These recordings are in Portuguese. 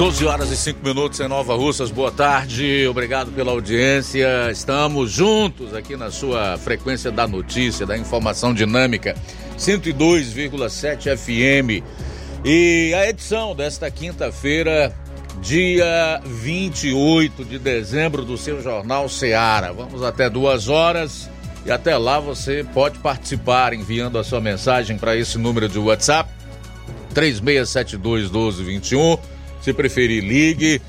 12 horas e 5 minutos em Nova Russas. Boa tarde, obrigado pela audiência. Estamos juntos aqui na sua frequência da notícia, da informação dinâmica 102,7 FM. E a edição desta quinta-feira, dia 28 de dezembro, do seu Jornal Seara. Vamos até duas horas e até lá você pode participar enviando a sua mensagem para esse número de WhatsApp 3672 1221 se preferir, ligue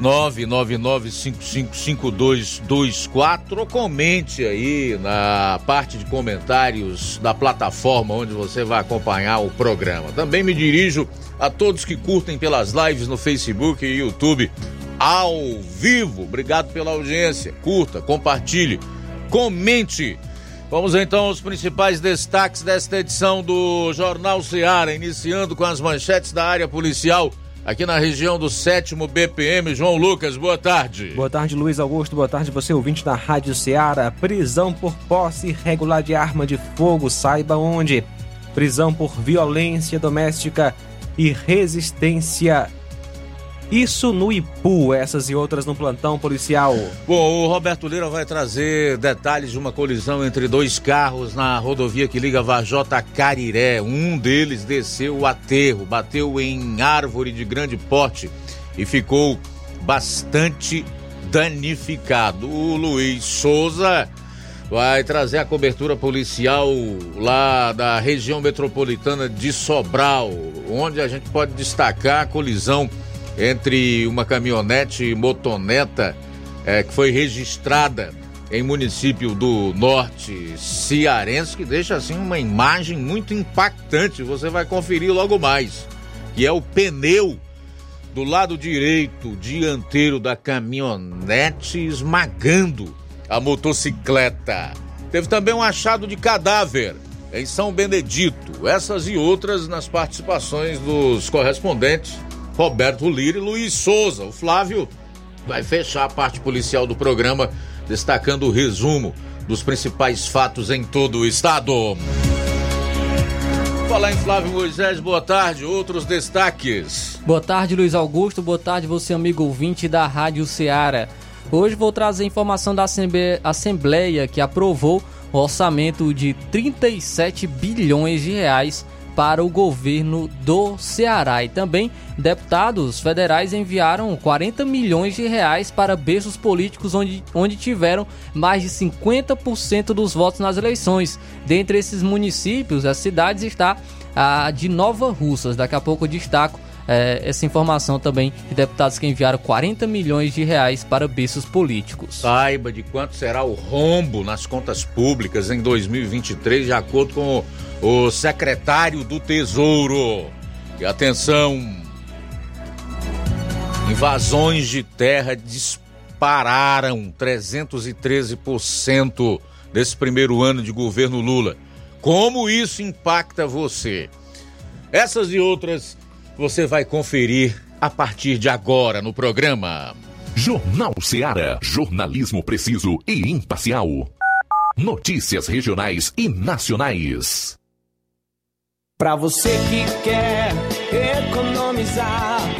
999555224 ou comente aí na parte de comentários da plataforma onde você vai acompanhar o programa. Também me dirijo a todos que curtem pelas lives no Facebook e YouTube ao vivo. Obrigado pela audiência. Curta, compartilhe, comente. Vamos então aos principais destaques desta edição do Jornal Seara, iniciando com as manchetes da área policial aqui na região do sétimo BPM. João Lucas, boa tarde. Boa tarde, Luiz Augusto. Boa tarde, você ouvinte da Rádio Ceará. Prisão por posse irregular de arma de fogo, saiba onde. Prisão por violência doméstica e resistência isso no Ipu, essas e outras no plantão policial. Bom, o Roberto Lira vai trazer detalhes de uma colisão entre dois carros na rodovia que liga Vajota a Cariré. Um deles desceu o aterro, bateu em árvore de grande porte e ficou bastante danificado. O Luiz Souza vai trazer a cobertura policial lá da região metropolitana de Sobral, onde a gente pode destacar a colisão entre uma caminhonete motoneta é, que foi registrada em município do norte cearense, que deixa assim uma imagem muito impactante. Você vai conferir logo mais, que é o pneu do lado direito dianteiro da caminhonete esmagando a motocicleta. Teve também um achado de cadáver em São Benedito. Essas e outras nas participações dos correspondentes Roberto Lira e Luiz Souza. O Flávio vai fechar a parte policial do programa, destacando o resumo dos principais fatos em todo o estado. Falar em Flávio Moisés, boa tarde. Outros destaques. Boa tarde, Luiz Augusto. Boa tarde, você, amigo ouvinte da Rádio Ceará. Hoje vou trazer informação da Assembleia que aprovou o orçamento de 37 bilhões de reais para o governo do Ceará. E também deputados federais enviaram 40 milhões de reais para berços políticos onde, onde tiveram mais de 50% dos votos nas eleições. Dentre esses municípios, as cidades está a de Nova Russas. Daqui a pouco eu destaco é, essa informação também de deputados que enviaram 40 milhões de reais para berços políticos. Saiba de quanto será o rombo nas contas públicas em 2023, de acordo com o secretário do Tesouro. E atenção: invasões de terra dispararam 313% desse primeiro ano de governo Lula. Como isso impacta você? Essas e outras você vai conferir a partir de agora no programa. Jornal Ceará, jornalismo preciso e imparcial. Notícias regionais e nacionais. Para você que quer economizar.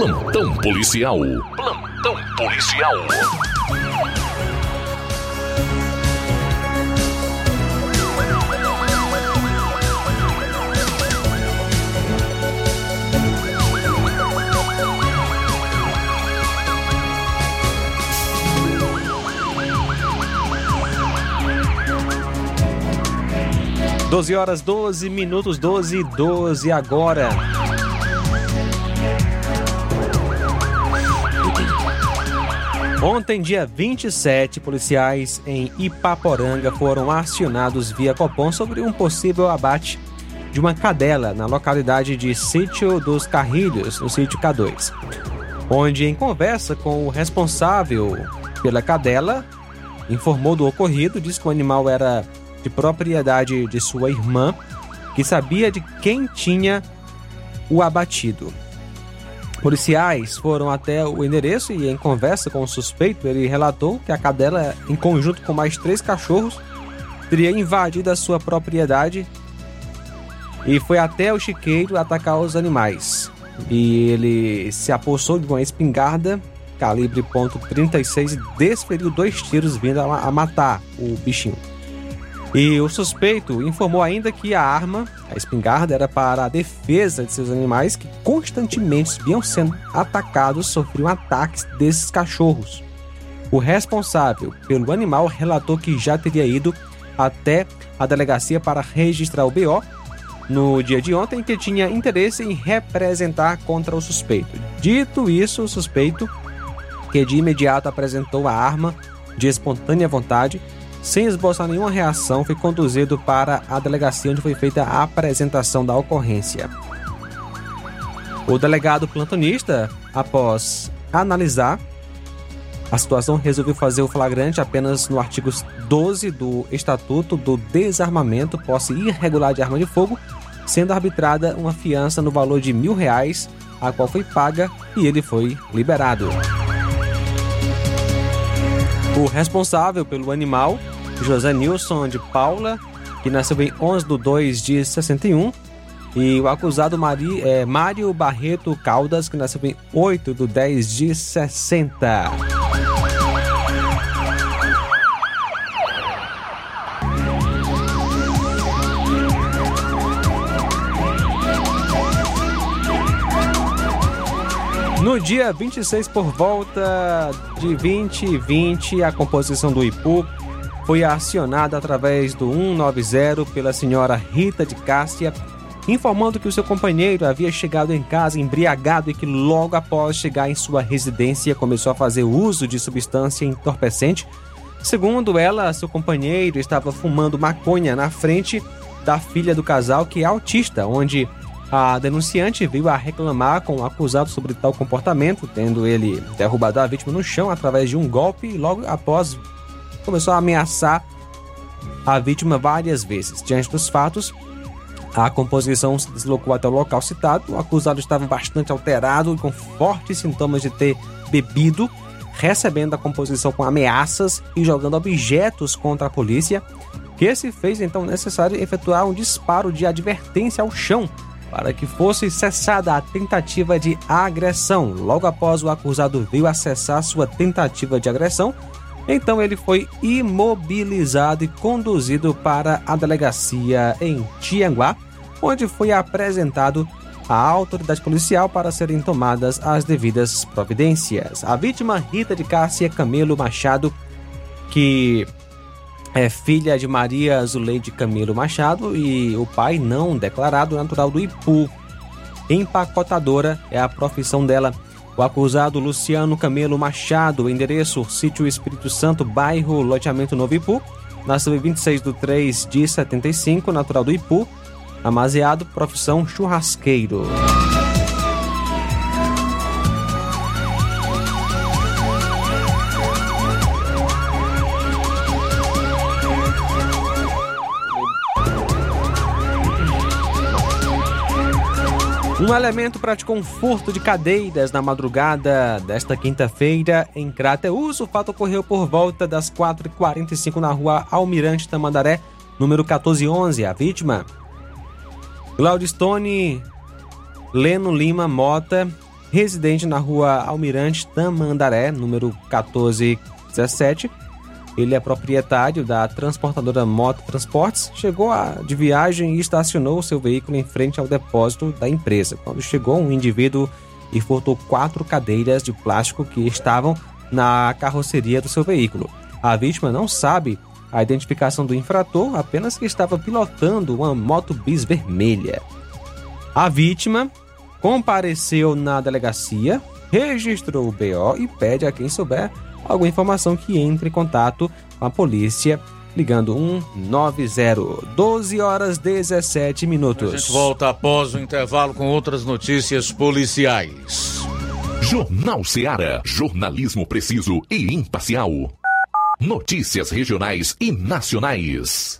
Plantão policial. Plantão policial. Doze horas, 12 minutos, 12 e 12 agora. Ontem, dia 27, policiais em Ipaporanga foram acionados via Copom sobre um possível abate de uma cadela na localidade de Sítio dos Carrilhos, no sítio K2, onde, em conversa com o responsável pela cadela, informou do ocorrido, disse que o animal era de propriedade de sua irmã, que sabia de quem tinha o abatido. Policiais foram até o endereço e, em conversa com o suspeito, ele relatou que a cadela, em conjunto com mais três cachorros, teria invadido a sua propriedade e foi até o chiqueiro atacar os animais. E ele se apossou de uma espingarda calibre .36 e desferiu dois tiros vindo a matar o bichinho. E o suspeito informou ainda que a arma, a espingarda, era para a defesa de seus animais que constantemente vinham sendo atacados, sofriam ataques desses cachorros. O responsável pelo animal relatou que já teria ido até a delegacia para registrar o BO no dia de ontem que tinha interesse em representar contra o suspeito. Dito isso, o suspeito, que de imediato apresentou a arma de espontânea vontade, sem esboçar nenhuma reação, foi conduzido para a delegacia onde foi feita a apresentação da ocorrência. O delegado plantonista, após analisar a situação, resolveu fazer o flagrante apenas no artigo 12 do Estatuto do Desarmamento, posse irregular de arma de fogo, sendo arbitrada uma fiança no valor de mil reais, a qual foi paga e ele foi liberado. O responsável pelo animal, José Nilson de Paula, que nasceu em 11 de 2 de 61, e o acusado Mari, é, Mário Barreto Caldas, que nasceu em 8 de 10 de 60. No dia 26, por volta de 20 e 20, a composição do IPU foi acionada através do 190 pela senhora Rita de Cássia, informando que o seu companheiro havia chegado em casa embriagado e que logo após chegar em sua residência começou a fazer uso de substância entorpecente. Segundo ela, seu companheiro estava fumando maconha na frente da filha do casal, que é autista, onde a denunciante veio a reclamar com o acusado sobre tal comportamento, tendo ele derrubado a vítima no chão através de um golpe e logo após começou a ameaçar a vítima várias vezes. Diante dos fatos, A composição se deslocou até o local citado. O acusado estava bastante alterado e com fortes sintomas de ter bebido, recebendo a composição com ameaças e jogando objetos contra a polícia, que se fez então necessário efetuar um disparo de advertência ao chão para que fosse cessada a tentativa de agressão. Logo após o acusado veio acessar sua tentativa de agressão, então ele foi imobilizado e conduzido para a delegacia em Tianguá, onde foi apresentado à autoridade policial para serem tomadas as devidas providências. A vítima Rita de Cássia Camelo Machado, que é filha de Maria Zuleide Camelo Machado e o pai não declarado natural do Ipu. Empacotadora é a profissão dela. O acusado Luciano Camelo Machado, endereço Sítio Espírito Santo, bairro Loteamento Novo Ipu, nasceu em 26 de 3 de 75, natural do Ipu, amaziado, profissão churrasqueiro. Um elemento praticou um furto de cadeiras na madrugada desta quinta-feira em Crateus. O fato ocorreu por volta das 4h45 na rua Almirante Tamandaré, número 1411. A vítima, Claudistone Leno Lima Mota, residente na rua Almirante Tamandaré, número 1417. Ele é proprietário da transportadora Moto Transportes. Chegou a, de viagem e estacionou seu veículo em frente ao depósito da empresa. Quando chegou um indivíduo e furtou quatro cadeiras de plástico que estavam na carroceria do seu veículo. A vítima não sabe a identificação do infrator, apenas que estava pilotando uma moto bis vermelha. A vítima compareceu na delegacia, registrou o BO e pede a quem souber alguma informação que entre em contato com a polícia ligando 190 12 horas 17 minutos. A gente volta após o intervalo com outras notícias policiais. Jornal Ceará, jornalismo preciso e imparcial. Notícias regionais e nacionais.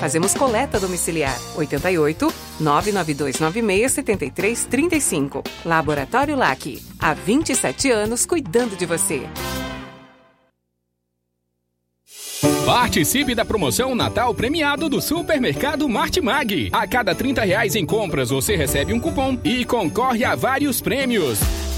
Fazemos coleta domiciliar 88 99296 7335. Laboratório LAC. Há 27 anos cuidando de você. Participe da promoção Natal premiado do Supermercado Martimag. A cada 30 reais em compras você recebe um cupom e concorre a vários prêmios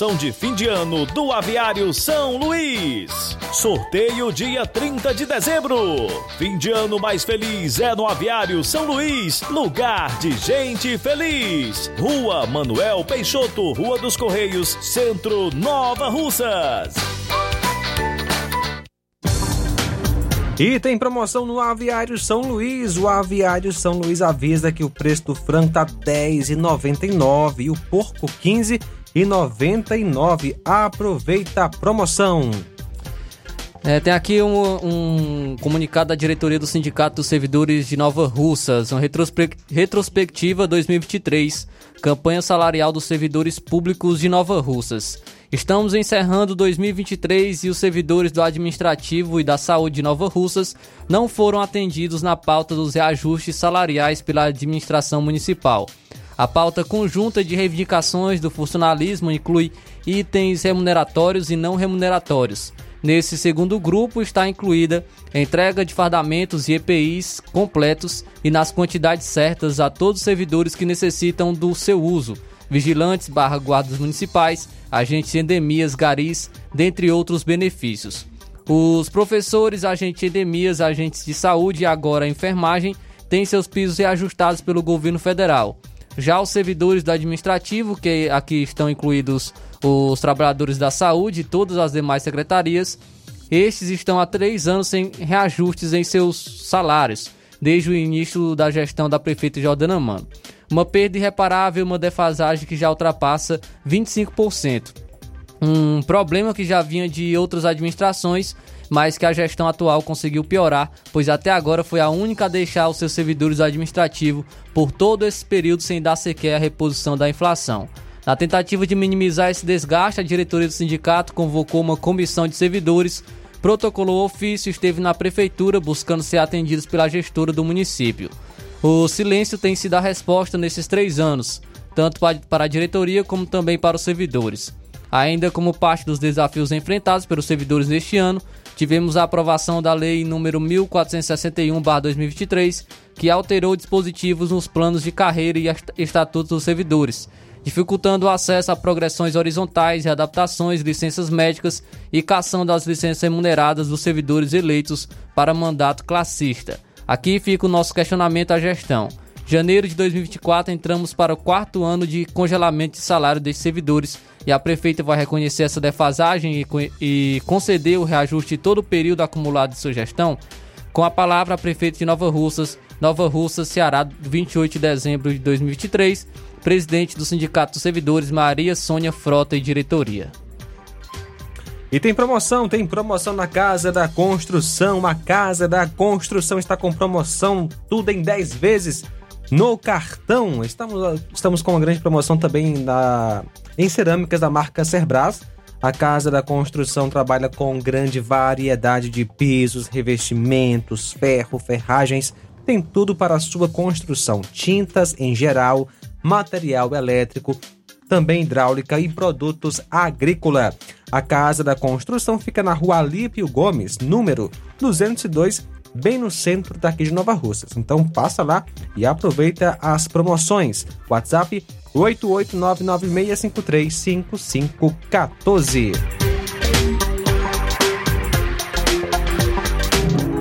promoção de fim de ano do Aviário São Luís. Sorteio dia 30 de dezembro. Fim de ano mais feliz é no Aviário São Luís, lugar de gente feliz. Rua Manuel Peixoto, Rua dos Correios, Centro Nova Russas. E tem promoção no Aviário São Luís. O Aviário São Luís avisa que o preço do frango tá R$ 10,99 e o porco R$ 15,00 999. Aproveita a promoção! É, tem aqui um, um, comunicado da diretoria do Sindicato dos Servidores de Nova Russas, uma retrospe retrospectiva 2023, campanha salarial dos servidores públicos de Nova Russas. Estamos encerrando 2023 e os servidores do administrativo e da saúde de Nova Russas não foram atendidos na pauta dos reajustes salariais pela administração municipal. A pauta conjunta de reivindicações do funcionalismo inclui itens remuneratórios e não remuneratórios. Nesse segundo grupo está incluída entrega de fardamentos e EPIs completos e nas quantidades certas a todos os servidores que necessitam do seu uso, vigilantes barra guardas municipais, agentes de endemias, garis, dentre outros benefícios. Os professores, agentes de endemias, agentes de saúde e agora enfermagem têm seus pisos reajustados pelo governo federal. Já os servidores do administrativo, que aqui estão incluídos os trabalhadores da saúde e todas as demais secretarias, estes estão há três anos sem reajustes em seus salários, desde o início da gestão da prefeita Jordana Mano. Uma perda irreparável, uma defasagem que já ultrapassa 25%. Um problema que já vinha de outras administrações mas que a gestão atual conseguiu piorar, pois até agora foi a única a deixar os seus servidores administrativos por todo esse período sem dar sequer a reposição da inflação. Na tentativa de minimizar esse desgaste, a diretoria do sindicato convocou uma comissão de servidores, protocolou ofício e esteve na prefeitura buscando ser atendidos pela gestora do município. O silêncio tem sido a resposta nesses três anos, tanto para a diretoria como também para os servidores. Ainda como parte dos desafios enfrentados pelos servidores neste ano, tivemos a aprovação da Lei número 1461/2023, que alterou dispositivos nos planos de carreira e estatutos dos servidores, dificultando o acesso a progressões horizontais, adaptações, licenças médicas e cação das licenças remuneradas dos servidores eleitos para mandato classista. Aqui fica o nosso questionamento à gestão. Janeiro de 2024 entramos para o quarto ano de congelamento de salário desses servidores e a prefeita vai reconhecer essa defasagem e, conceder o reajuste de todo o período acumulado de sua gestão? Com a palavra, a prefeita de Nova Russas, Nova Russas, Ceará, 28 de dezembro de 2023, presidente do Sindicato dos Servidores, Maria Sônia Frota e diretoria. E tem promoção, tem promoção na Casa da Construção. A Casa da Construção está com promoção, tudo em 10 vezes no cartão. Estamos, estamos com uma grande promoção também na, em cerâmicas da marca Cerbras. A Casa da Construção trabalha com grande variedade de pisos, revestimentos, ferro, ferragens, tem tudo para a sua construção, tintas em geral, material elétrico, também hidráulica e produtos agrícola. A Casa da Construção fica na rua Alípio Gomes, número 202, bem no centro daqui de Nova Russas. Então passa lá e aproveita as promoções. WhatsApp 88996535514.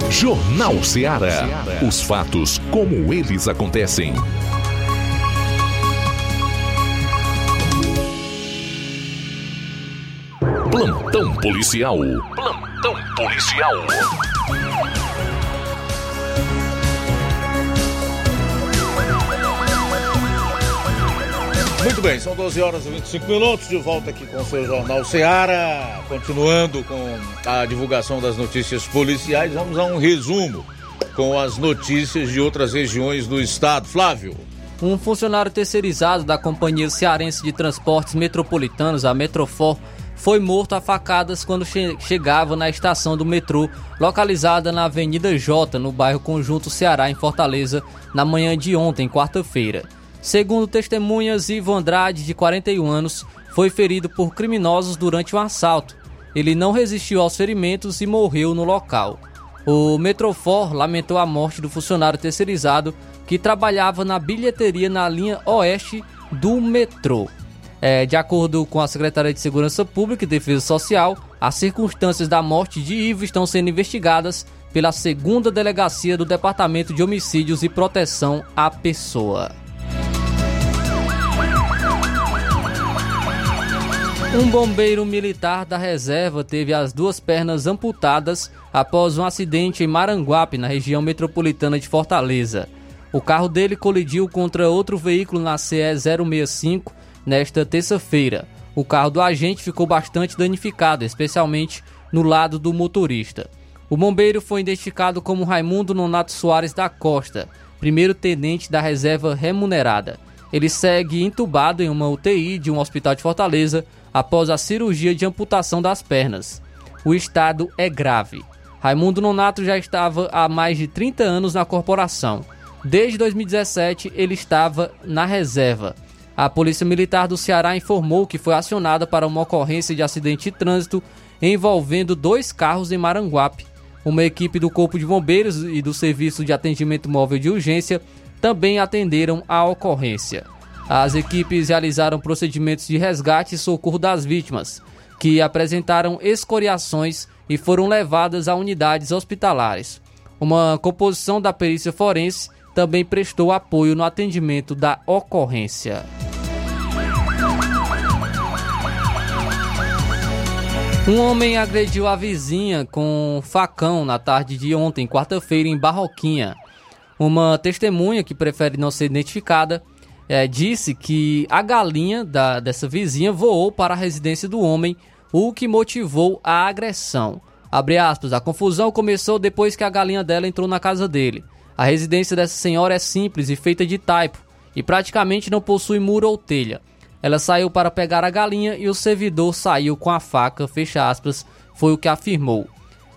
Jornal Ceará. Os fatos como eles acontecem. Plantão policial. Plantão policial. Muito bem, são 12 horas e 25 minutos, de volta aqui com o seu Jornal Seara. Continuando com a divulgação das notícias policiais, vamos a um resumo com as notícias de outras regiões do estado. Flávio. Um funcionário terceirizado da Companhia Cearense de Transportes Metropolitanos, a Metrofor, foi morto a facadas quando che chegava na estação do metrô, localizada na Avenida J, no bairro Conjunto Ceará, em Fortaleza, na manhã de ontem, quarta-feira. Segundo testemunhas, Ivo Andrade, de 41 anos, foi ferido por criminosos durante um assalto. Ele não resistiu aos ferimentos e morreu no local. O Metrofor lamentou a morte do funcionário terceirizado que trabalhava na bilheteria na linha oeste do metrô. É, de acordo com a Secretaria de Segurança Pública e Defesa Social, as circunstâncias da morte de Ivo estão sendo investigadas pela segunda delegacia do Departamento de Homicídios e Proteção à Pessoa. Um bombeiro militar da reserva teve as duas pernas amputadas após um acidente em Maranguape, na região metropolitana de Fortaleza. O carro dele colidiu contra outro veículo na CE 065 nesta terça-feira. O carro do agente ficou bastante danificado, especialmente no lado do motorista. O bombeiro foi identificado como Raimundo Nonato Soares da Costa, primeiro tenente da reserva remunerada. Ele segue entubado em uma UTI de um hospital de Fortaleza após a cirurgia de amputação das pernas. O estado é grave. Raimundo Nonato já estava há mais de 30 anos na corporação. Desde 2017, ele estava na reserva. A Polícia Militar do Ceará informou que foi acionada para uma ocorrência de acidente de trânsito envolvendo dois carros em Maranguape. Uma equipe do Corpo de Bombeiros e do Serviço de Atendimento Móvel de Urgência também atenderam a ocorrência. As equipes realizaram procedimentos de resgate e socorro das vítimas, que apresentaram escoriações e foram levadas a unidades hospitalares. Uma composição da perícia forense também prestou apoio no atendimento da ocorrência. Um homem agrediu a vizinha com um facão na tarde de ontem, quarta-feira, em Barroquinha. Uma testemunha que prefere não ser identificada é, disse que a galinha da, dessa vizinha voou para a residência do homem, o que motivou a agressão. Abre aspas, a confusão começou depois que a galinha dela entrou na casa dele. A residência dessa senhora é simples e feita de taipo e praticamente não possui muro ou telha. Ela saiu para pegar a galinha e o servidor saiu com a faca, fecha aspas, foi o que afirmou.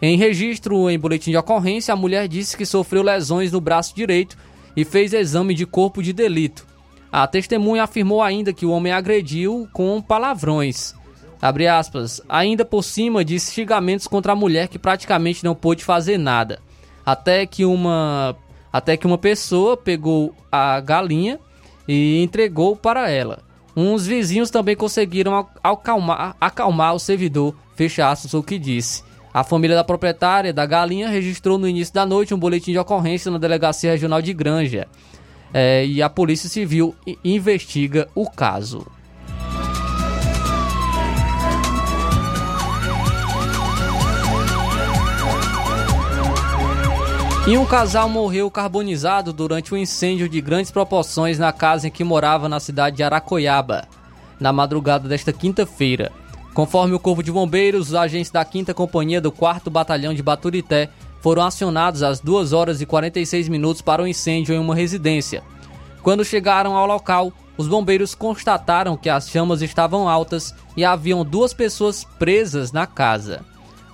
Em registro em boletim de ocorrência, a mulher disse que sofreu lesões no braço direito e fez exame de corpo de delito. A testemunha afirmou ainda que o homem agrediu com palavrões. Abre aspas, ainda por cima de xingamentos contra a mulher que praticamente não pôde fazer nada. Até que uma até que uma pessoa pegou a galinha e entregou para ela. Uns vizinhos também conseguiram acalmar, acalmar o servidor, fecha aspas, o que disse. A família da proprietária da galinha registrou no início da noite um boletim de ocorrência na Delegacia Regional de Granja é, e a Polícia Civil investiga o caso. E um casal morreu carbonizado durante um incêndio de grandes proporções na casa em que morava na cidade de Aracoiaba, na madrugada desta quinta-feira. Conforme o Corpo de Bombeiros, os agentes da 5 Companhia do 4 Batalhão de Baturité foram acionados às 2 horas e 46 minutos para o um incêndio em uma residência. Quando chegaram ao local, os bombeiros constataram que as chamas estavam altas e haviam duas pessoas presas na casa.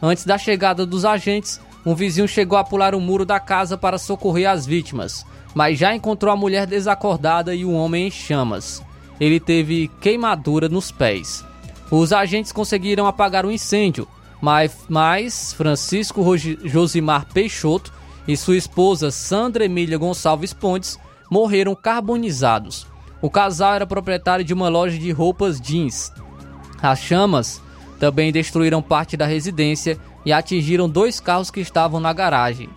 Antes da chegada dos agentes, um vizinho chegou a pular o muro da casa para socorrer as vítimas, mas já encontrou a mulher desacordada e o homem em chamas. Ele teve queimadura nos pés. Os agentes conseguiram apagar o incêndio, mas, Francisco Josimar Peixoto e sua esposa Sandra Emília Gonçalves Pontes morreram carbonizados. O casal era proprietário de uma loja de roupas jeans. As chamas também destruíram parte da residência e atingiram dois carros que estavam na garagem.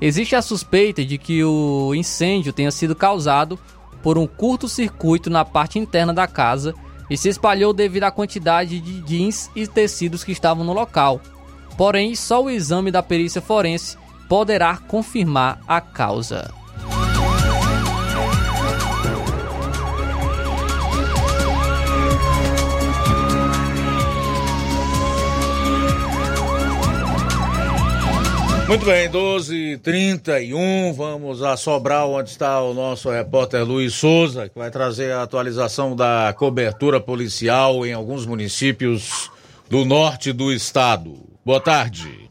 Existe a suspeita de que o incêndio tenha sido causado por um curto-circuito na parte interna da casa e se espalhou devido à quantidade de jeans e tecidos que estavam no local. Porém, só o exame da perícia forense poderá confirmar a causa. Muito bem, 12h31, vamos a Sobral, onde está o nosso repórter Luiz Souza, que vai trazer a atualização da cobertura policial em alguns municípios do norte do estado. Boa tarde.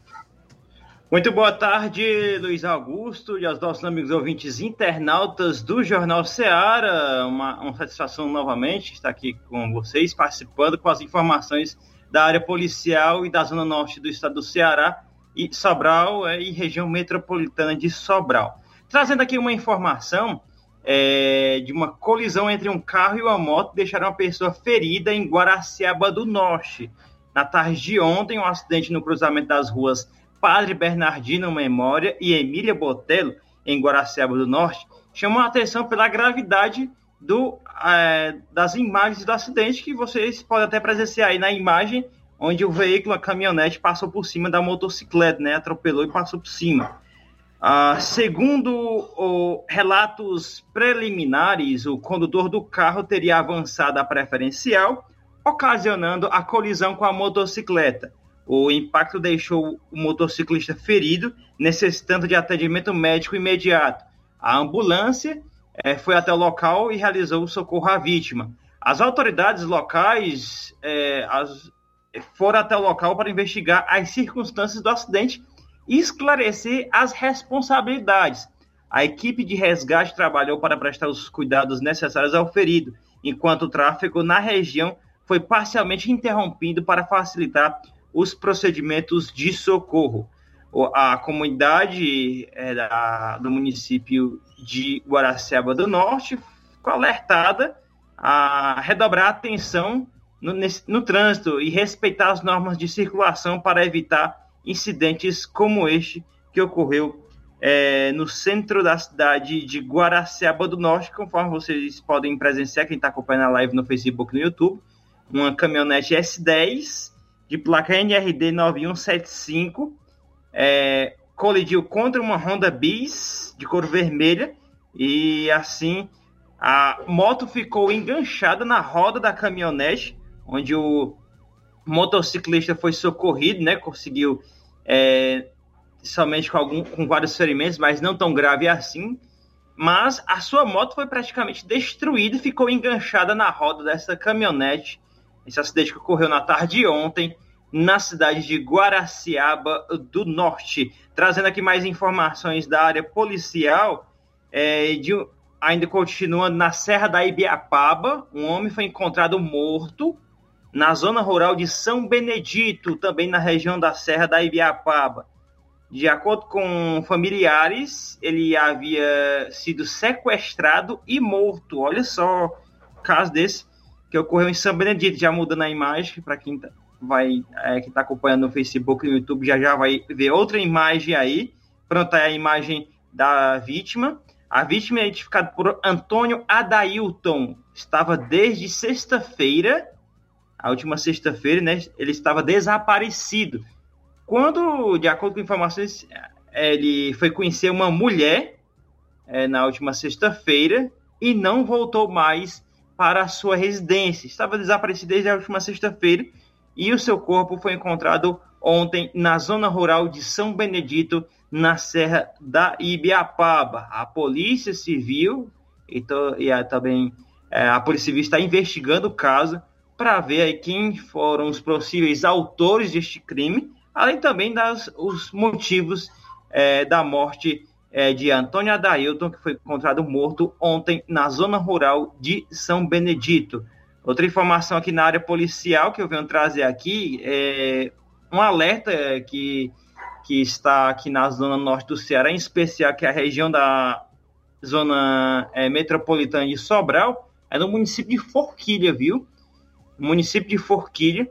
Muito boa tarde, Luiz Augusto e aos nossos amigos ouvintes internautas do Jornal Seara. Uma, uma satisfação novamente estar aqui com vocês, participando com as informações da área policial e da zona norte do estado do Ceará e Sobral é, e região metropolitana de Sobral. Trazendo aqui uma informação é, de uma colisão entre um carro e uma moto deixaram uma pessoa ferida em Guaraciaba do Norte. Na tarde de ontem, um acidente no cruzamento das ruas Padre Bernardino Memória e Emília Botelho, em Guaraciaba do Norte, chamou a atenção pela gravidade do, é, das imagens do acidente que vocês podem até presenciar aí na imagem onde o veículo, a caminhonete, passou por cima da motocicleta, né? Atropelou e passou por cima. Ah, segundo o, relatos preliminares, o condutor do carro teria avançado a preferencial, ocasionando a colisão com a motocicleta. O impacto deixou o motociclista ferido, necessitando de atendimento médico imediato. A ambulância eh, foi até o local e realizou o socorro à vítima. As autoridades locais, eh, as, foram até o local para investigar as circunstâncias do acidente e esclarecer as responsabilidades. A equipe de resgate trabalhou para prestar os cuidados necessários ao ferido, enquanto o tráfego na região foi parcialmente interrompido para facilitar os procedimentos de socorro. A comunidade é, da, do município de Guaraciaba do Norte ficou alertada a redobrar a atenção no, nesse, no trânsito e respeitar as normas de circulação para evitar incidentes como este que ocorreu é, no centro da cidade de Guaraciaba do Norte, conforme vocês podem presenciar, quem está acompanhando a live no Facebook e no YouTube, uma caminhonete S10 de placa NRD 9175 é, colidiu contra uma Honda Bis de cor vermelha e assim a moto ficou enganchada na roda da caminhonete onde o motociclista foi socorrido, né? Conseguiu é, somente com, algum, com vários ferimentos, mas não tão grave assim. Mas a sua moto foi praticamente destruída e ficou enganchada na roda dessa caminhonete. Esse acidente que ocorreu na tarde de ontem, na cidade de Guaraciaba do Norte. Trazendo aqui mais informações da área policial, é, de, ainda continuando na Serra da Ibiapaba, um homem foi encontrado morto na zona rural de São Benedito, também na região da Serra da Ibiapaba. De acordo com familiares, ele havia sido sequestrado e morto. Olha só caso desse que ocorreu em São Benedito. Já mudando a imagem, para quem tá, vai é, que está acompanhando no Facebook e no YouTube, já já vai ver outra imagem aí. Pronto, é a imagem da vítima. A vítima é identificada por Antônio Adailton. Estava desde sexta-feira a última sexta-feira, né, ele estava desaparecido. Quando, de acordo com informações, ele foi conhecer uma mulher é, na última sexta-feira e não voltou mais para a sua residência. Estava desaparecido desde a última sexta-feira e o seu corpo foi encontrado ontem na zona rural de São Benedito, na Serra da Ibiapaba. A Polícia Civil e, to, e a, também É, a Polícia Civil está investigando o caso para ver aí quem foram os possíveis autores deste crime, além também das os motivos é, da morte é, de Antônio Adailton, que foi encontrado morto ontem na zona rural de São Benedito. Outra informação aqui na área policial que eu venho trazer aqui é um alerta que, que está aqui na zona norte do Ceará, em especial que é a região da zona é, metropolitana de Sobral, é no município de Forquilha, viu? Município de Forquilha.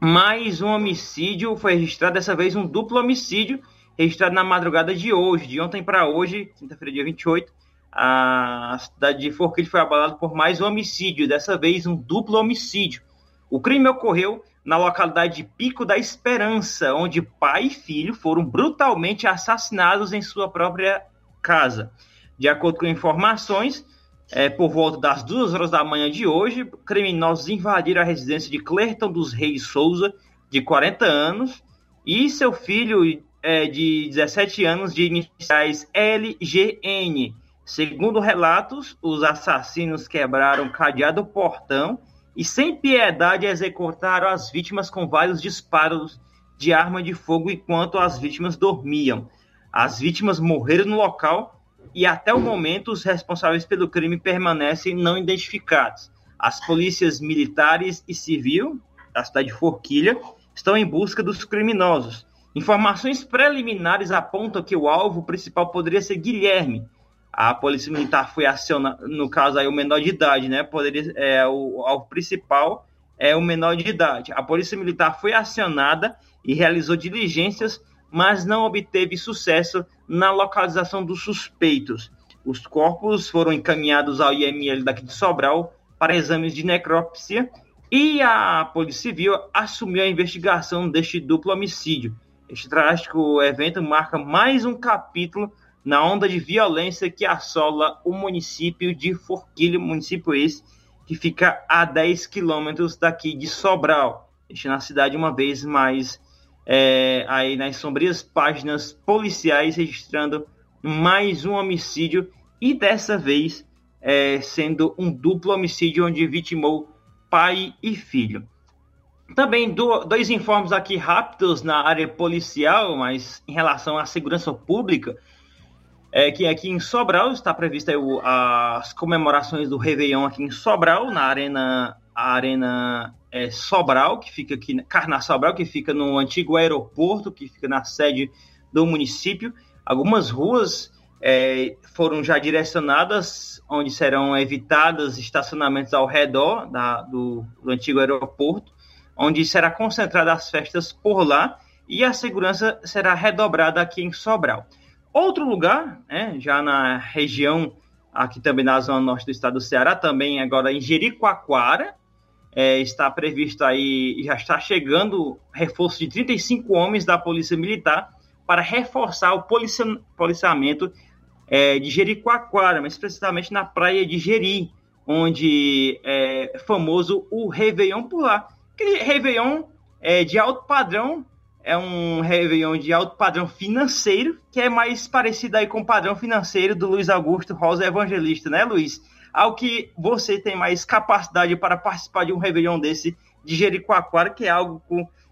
Mais um homicídio foi registrado, dessa vez um duplo homicídio, registrado na madrugada de hoje, de ontem para hoje, quinta-feira, dia 28. A cidade de Forquilha foi abalada por mais um homicídio, dessa vez um duplo homicídio. O crime ocorreu na localidade de Pico da Esperança, onde pai e filho foram brutalmente assassinados em sua própria casa. De acordo com informações, é, por volta das duas horas da manhã de hoje, criminosos invadiram a residência de Clerton dos Reis Souza, de 40 anos, e seu filho é, de 17 anos, de iniciais LGN. Segundo relatos, os assassinos quebraram o cadeado portão e, sem piedade, executaram as vítimas com vários disparos de arma de fogo enquanto as vítimas dormiam. As vítimas morreram no local e até o momento os responsáveis pelo crime permanecem não identificados. As polícias militares e civil da cidade de Forquilha estão em busca dos criminosos. Informações preliminares apontam que o alvo principal poderia ser Guilherme. A polícia militar foi acionada, no caso aí o menor de idade, né? Poderia, é, o alvo principal é o menor de idade. A polícia militar foi acionada e realizou diligências mas não obteve sucesso na localização dos suspeitos. Os corpos foram encaminhados ao IML daqui de Sobral para exames de necrópsia e a Polícia Civil assumiu a investigação deste duplo homicídio. Este trágico evento marca mais um capítulo na onda de violência que assola o município de Forquilha, município esse que fica a 10 quilômetros daqui de Sobral, deixando a cidade uma vez mais é, aí nas sombrias páginas policiais registrando mais um homicídio e dessa vez é, sendo um duplo homicídio onde vitimou pai e filho. Também do, dois informes aqui rápidos na área policial, mas em relação à segurança pública, é que aqui em Sobral está prevista as comemorações do Réveillon aqui em Sobral, na arena, arena é, Sobral, que fica aqui, Carna Sobral, que fica no antigo aeroporto, que fica na sede do município. Algumas ruas é, foram já direcionadas, onde serão evitadas estacionamentos ao redor da, do, do antigo aeroporto, onde será concentrada as festas por lá e a segurança será redobrada aqui em Sobral. Outro lugar, né, já na região, aqui também na zona norte do estado do Ceará, também agora em Jericoacoara, é, está previsto aí, já está chegando reforço de 35 homens da Polícia Militar para reforçar o policia, policiamento é, de Jericoacoara, mas precisamente na praia de Jeri, onde é famoso o Réveillon por lá. Aquele Réveillon é, de alto padrão, é um Réveillon de alto padrão financeiro, que é mais parecido aí com o padrão financeiro do Luiz Augusto Rosa Evangelista, né, Luiz? Ao que você tem mais capacidade para participar de um Réveillon desse de Jericoacoara, que é algo,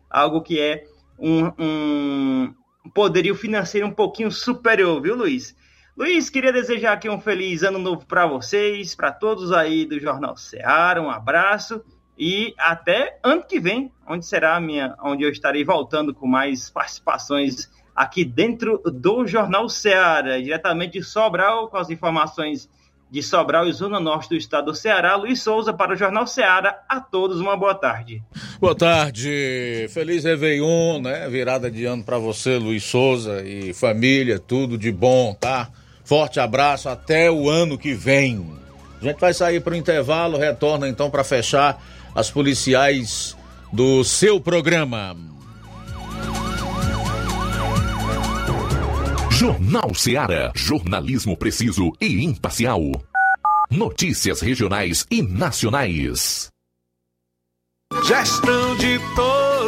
algo que é um, um poderio financeiro um pouquinho superior, viu, Luiz? Luiz, queria desejar aqui um feliz ano novo para vocês, para todos aí do Jornal Ceará, um abraço e até ano que vem, onde será a minha, onde eu estarei voltando com mais participações aqui dentro do Jornal Ceará, diretamente de Sobral, com as informações de Sobral e Zona Norte do estado do Ceará, Luiz Souza para o Jornal Ceará. A todos uma boa tarde. Boa tarde, feliz Réveillon, né? Virada de ano para você, Luiz Souza e família, tudo de bom, tá? Forte abraço, até o ano que vem. A gente vai sair para o intervalo, retorna então para fechar as policiais do seu programa. Jornal Seara. Jornalismo preciso e imparcial. Notícias regionais e nacionais. Gestão de todos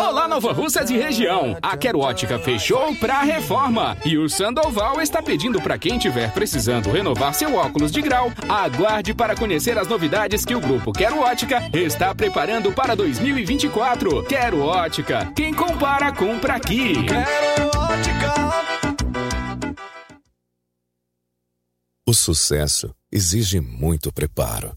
Olá, Nova Russas e região. A Quero Ótica fechou pra reforma. E o Sandoval está pedindo para quem tiver precisando renovar seu óculos de grau, aguarde para conhecer as novidades que o grupo Quero Ótica está preparando para 2024. Quero Ótica. Quem compara, compra aqui. Quero Ótica. O sucesso exige muito preparo.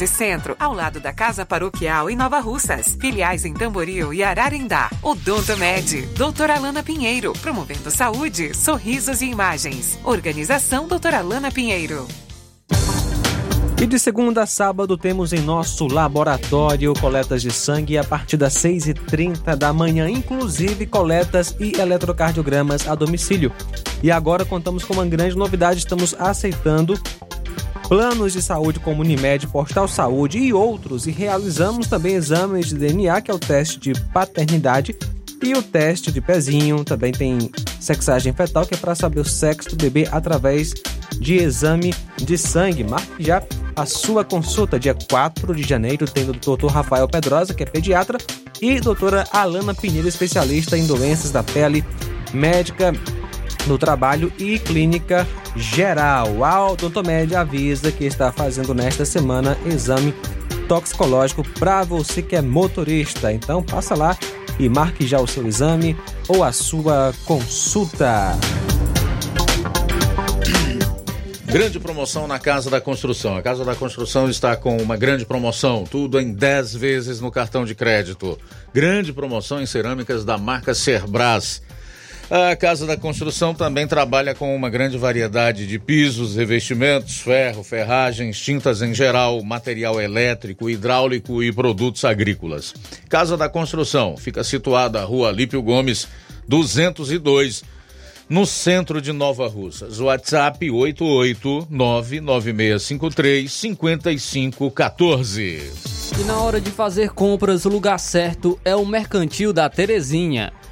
Centro, ao lado da Casa Paroquial em Nova Russas. Filiais em Tamboril e Ararendá. Odonto Med, doutora Alana Pinheiro, promovendo saúde, sorrisos e imagens. Organização doutora Alana Pinheiro. E de segunda a sábado temos em nosso laboratório coletas de sangue a partir das 6h30 da manhã, inclusive coletas e eletrocardiogramas a domicílio. E agora contamos com uma grande novidade, estamos aceitando planos de saúde como Unimed, Postal Saúde e outros, e realizamos também exames de DNA, que é o teste de paternidade, e o teste de pezinho, também tem sexagem fetal, que é para saber o sexo do bebê através de exame de sangue. Marque já a sua consulta, dia 4 de janeiro, tem o Dr. Rafael Pedrosa, que é pediatra, e doutora Alana Pinheiro, especialista em doenças da pele, médica no trabalho e clínica geral. A Odontomed avisa que está fazendo nesta semana exame toxicológico para você que é motorista. Então passa lá e marque já o seu exame ou a sua consulta. Grande promoção na Casa da Construção. A Casa da Construção está com uma grande promoção, tudo em 10 vezes no cartão de crédito. Grande promoção em cerâmicas da marca Cerbras. A Casa da Construção também trabalha com uma grande variedade de pisos, revestimentos, ferro, ferragens, tintas em geral, material elétrico, hidráulico e produtos agrícolas. Casa da Construção fica situada na Rua Lípio Gomes, 202, no centro de Nova Russas. WhatsApp 88996535514. E na hora de fazer compras, o lugar certo é o Mercantil da Terezinha.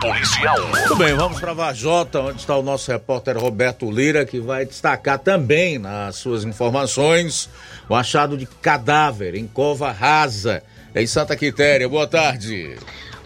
policial. Muito bem, vamos para Vajota, onde está o nosso repórter Roberto Lira, que vai destacar também nas suas informações o achado de cadáver em cova rasa em Santa Quitéria. Boa tarde.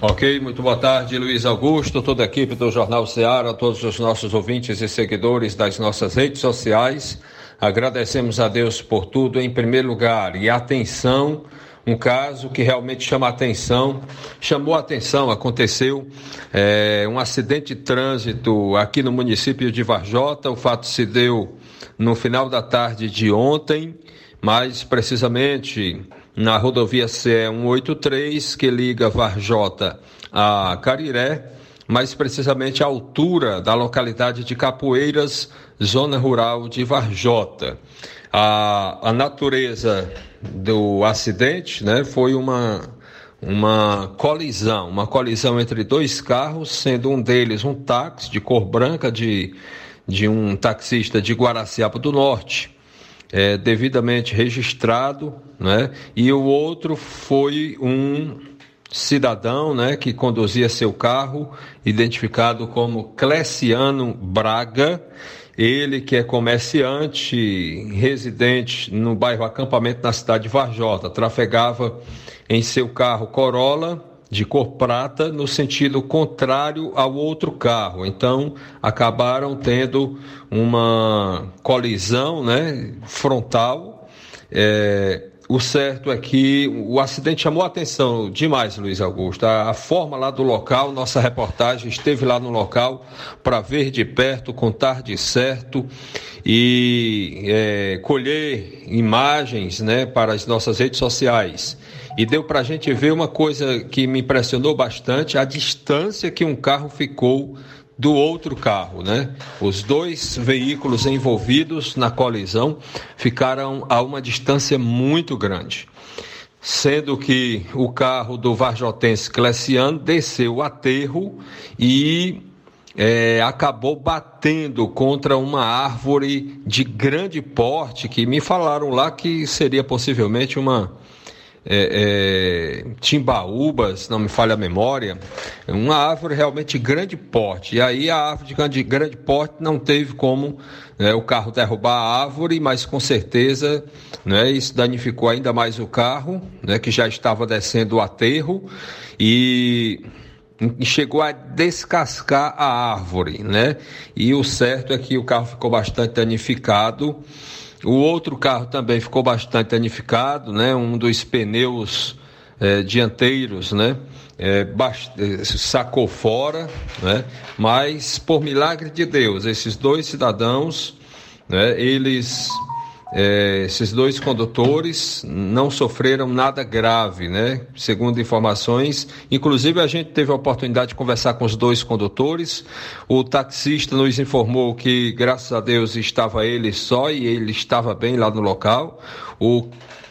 Ok, muito boa tarde, Luiz Augusto, toda a equipe do Jornal Ceará, todos os nossos ouvintes e seguidores das nossas redes sociais. Agradecemos a Deus por tudo em primeiro lugar e atenção um caso que realmente chama a atenção, chamou a atenção, aconteceu é, um acidente de trânsito aqui no município de Varjota, o fato se deu no final da tarde de ontem, mais precisamente na rodovia CE 183, que liga Varjota a Cariré, mais precisamente à altura da localidade de Capoeiras, zona rural de Varjota. A, a natureza do acidente né, foi uma, uma colisão, uma colisão entre dois carros, sendo um deles um táxi de cor branca de, de um taxista de Guaraciaba do Norte, é, devidamente registrado, né, e o outro foi um cidadão né, que conduzia seu carro, identificado como Cleciano Braga, ele que é comerciante, residente no bairro Acampamento na cidade de Varjota, trafegava em seu carro Corolla de cor prata no sentido contrário ao outro carro. Então acabaram tendo uma colisão, né, frontal. É, o certo é que o acidente chamou a atenção demais, Luiz Augusto. A, a, forma lá do local, nossa reportagem esteve lá no local para ver de perto, contar de certo e é, colher imagens né, para as nossas redes sociais. E deu para a gente ver uma coisa que me impressionou bastante: a distância que um carro ficou do outro carro, né? Os dois veículos envolvidos na colisão ficaram a uma distância muito grande, sendo que o carro do Varjotense Cleciano desceu o aterro e é, acabou batendo contra uma árvore de grande porte que me falaram lá que seria possivelmente uma é, é, timbaúbas, não me falha a memória, uma árvore realmente de grande porte. E aí a árvore de grande, grande porte não teve como né, o carro derrubar a árvore, mas com certeza né, isso danificou ainda mais o carro, né, que já estava descendo o aterro e chegou a descascar a árvore, né? E o certo é que o carro ficou bastante danificado. O outro carro também ficou bastante danificado, né? Um dos pneus é, dianteiros, né? É, sacou fora, né? Mas por milagre de Deus, esses dois cidadãos, né? Eles é, esses dois condutores não sofreram nada grave, né? Segundo informações, inclusive a gente teve a oportunidade de conversar com os dois condutores. O taxista nos informou que, graças a Deus, estava ele só e ele estava bem lá no local. O